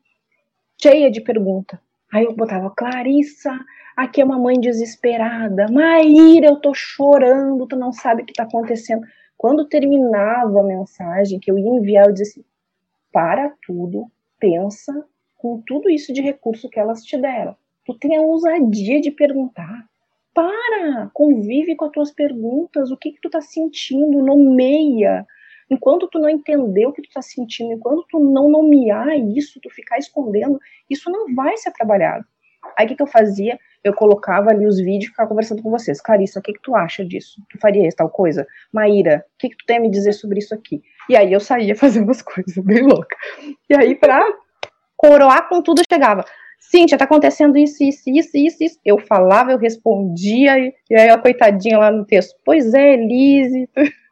cheia de pergunta. Aí eu botava, Clarissa, aqui é uma mãe desesperada. Maíra, eu tô chorando, tu não sabe o que tá acontecendo. Quando terminava a mensagem que eu ia enviar, eu assim: para tudo, pensa com tudo isso de recurso que elas te deram. Tu tem a ousadia de perguntar. Para, convive com as tuas perguntas, o que que tu tá sentindo, nomeia. Enquanto tu não entender o que tu tá sentindo, enquanto tu não nomear isso, tu ficar escondendo, isso não vai ser trabalhado. Aí o que, que eu fazia? eu colocava ali os vídeos e ficava conversando com vocês. Clarissa, o que, que tu acha disso? Tu faria tal coisa? Maíra, o que, que tu tem a me dizer sobre isso aqui? E aí eu saía fazendo as coisas bem louca. E aí, pra coroar com tudo, chegava. Cíntia, tá acontecendo isso, isso, isso, isso, isso. Eu falava, eu respondia, e aí a coitadinha lá no texto, pois é, Elise.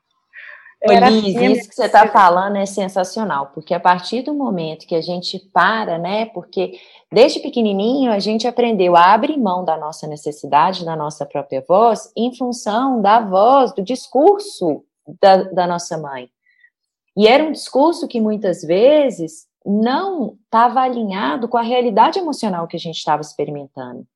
Era Liz, assim, isso que você está falando é sensacional, porque a partir do momento que a gente para, né, porque desde pequenininho a gente aprendeu a abrir mão da nossa necessidade, da nossa própria voz, em função da voz, do discurso da, da nossa mãe. E era um discurso que muitas vezes não estava alinhado com a realidade emocional que a gente estava experimentando.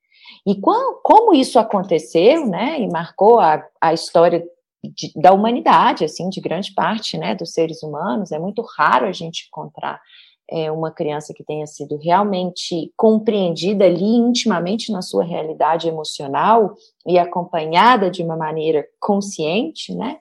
E como isso aconteceu, né, e marcou a, a história de, da humanidade, assim, de grande parte, né, dos seres humanos. É muito raro a gente encontrar é, uma criança que tenha sido realmente compreendida ali intimamente na sua realidade emocional e acompanhada de uma maneira consciente, né?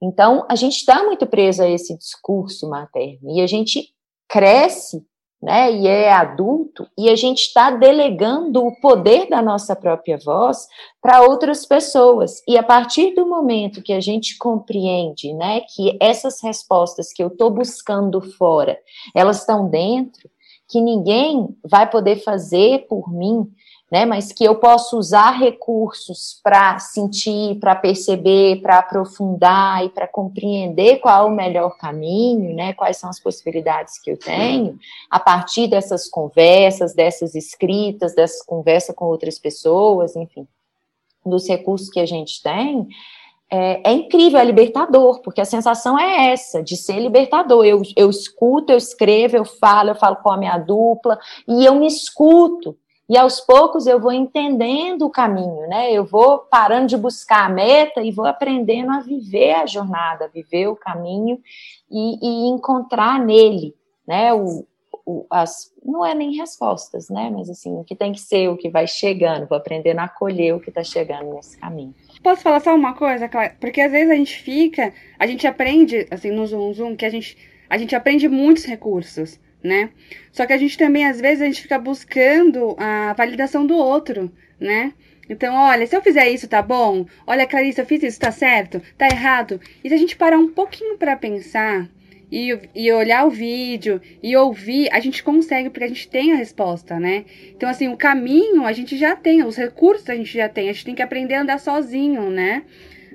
Então, a gente está muito preso a esse discurso materno e a gente cresce né, e é adulto, e a gente está delegando o poder da nossa própria voz para outras pessoas. E a partir do momento que a gente compreende, né, que essas respostas que eu estou buscando fora, elas estão dentro, que ninguém vai poder fazer por mim, né, mas que eu posso usar recursos para sentir, para perceber, para aprofundar e para compreender qual é o melhor caminho, né, quais são as possibilidades que eu tenho, a partir dessas conversas, dessas escritas, dessas conversas com outras pessoas, enfim, dos recursos que a gente tem, é, é, incrível, é libertador, porque a sensação é essa, de ser libertador. Eu, eu escuto, eu escrevo, eu falo, eu falo com a minha dupla, e eu me escuto. E aos poucos eu vou entendendo o caminho, né? Eu vou parando de buscar a meta e vou aprendendo a viver a jornada, a viver o caminho e, e encontrar nele, né? O, o, as, não é nem respostas, né? Mas assim, o que tem que ser, o que vai chegando, vou aprendendo a acolher o que está chegando nesse caminho. Posso falar só uma coisa, Clara? Porque às vezes a gente fica, a gente aprende, assim, no Zoom Zoom, que a gente, a gente aprende muitos recursos né? Só que a gente também, às vezes, a gente fica buscando a validação do outro, né? Então, olha, se eu fizer isso, tá bom? Olha, Clarice, eu fiz isso, tá certo? Tá errado? E se a gente parar um pouquinho para pensar e, e olhar o vídeo e ouvir, a gente consegue, porque a gente tem a resposta, né? Então, assim, o caminho a gente já tem, os recursos a gente já tem, a gente tem que aprender a andar sozinho, né?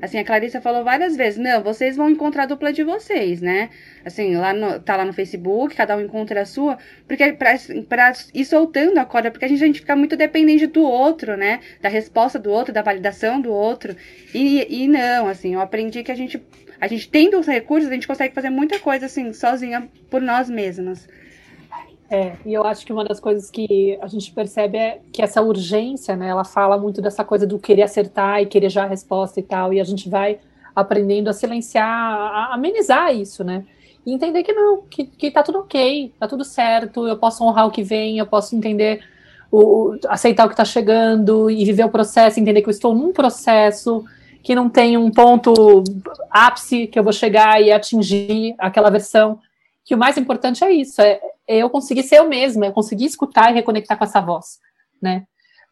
Assim, a Clarissa falou várias vezes, não, vocês vão encontrar a dupla de vocês, né? Assim, lá no, tá lá no Facebook, cada um encontra a sua, porque pra, pra ir soltando a corda, porque a gente, a gente fica muito dependente do outro, né? Da resposta do outro, da validação do outro. E, e não, assim, eu aprendi que a gente, a gente tendo os recursos, a gente consegue fazer muita coisa, assim, sozinha por nós mesmas. É, e eu acho que uma das coisas que a gente percebe é que essa urgência, né, ela fala muito dessa coisa do querer acertar e querer já a resposta e tal, e a gente vai aprendendo a silenciar, a amenizar isso, né? E entender que não, que, que tá tudo ok, tá tudo certo, eu posso honrar o que vem, eu posso entender, o, aceitar o que tá chegando e viver o processo, entender que eu estou num processo que não tem um ponto ápice que eu vou chegar e atingir aquela versão. Que o mais importante é isso, é, é eu conseguir ser eu mesma, é conseguir escutar e reconectar com essa voz, né?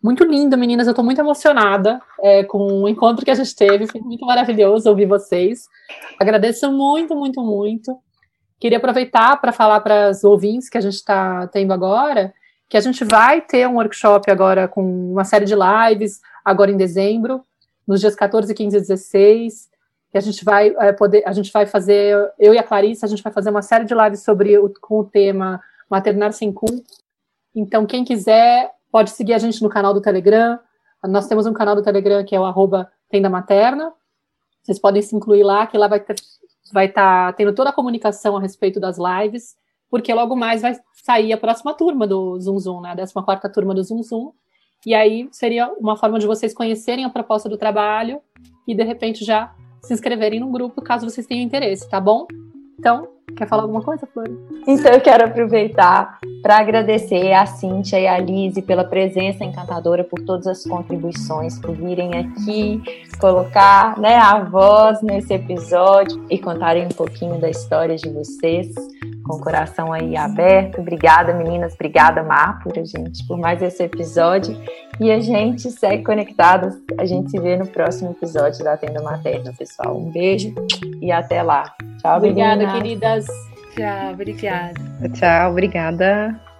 Muito lindo, meninas. Eu estou muito emocionada é, com o encontro que a gente teve. Foi muito maravilhoso ouvir vocês. Agradeço muito, muito, muito. Queria aproveitar para falar para os ouvintes que a gente está tendo agora que a gente vai ter um workshop agora com uma série de lives, agora em dezembro, nos dias 14, 15 e 16, que a gente vai é, poder, a gente vai fazer, eu e a Clarissa, a gente vai fazer uma série de lives sobre o, com o tema Maternar Sem Culpa. Então, quem quiser, pode seguir a gente no canal do Telegram. Nós temos um canal do Telegram que é o arroba Tenda Materna. Vocês podem se incluir lá, que lá vai estar vai tá tendo toda a comunicação a respeito das lives porque logo mais vai sair a próxima turma do Zoom Zoom, né? A 14 turma do Zoom Zoom. E aí seria uma forma de vocês conhecerem a proposta do trabalho e de repente já se inscreverem no grupo caso vocês tenham interesse, tá bom? Então, quer falar alguma coisa, Flor? Então, eu quero aproveitar para agradecer a Cíntia e a Lise pela presença encantadora, por todas as contribuições, por virem aqui colocar né, a voz nesse episódio e contarem um pouquinho da história de vocês com o coração aí aberto. Obrigada, meninas. Obrigada, Mar, por a gente, por mais esse episódio. E a gente segue conectados. A gente se vê no próximo episódio da Tenda Materna, pessoal. Um beijo e até lá. Tchau, Obrigada, meninas. queridas. Tchau, obrigada. Tchau, obrigada.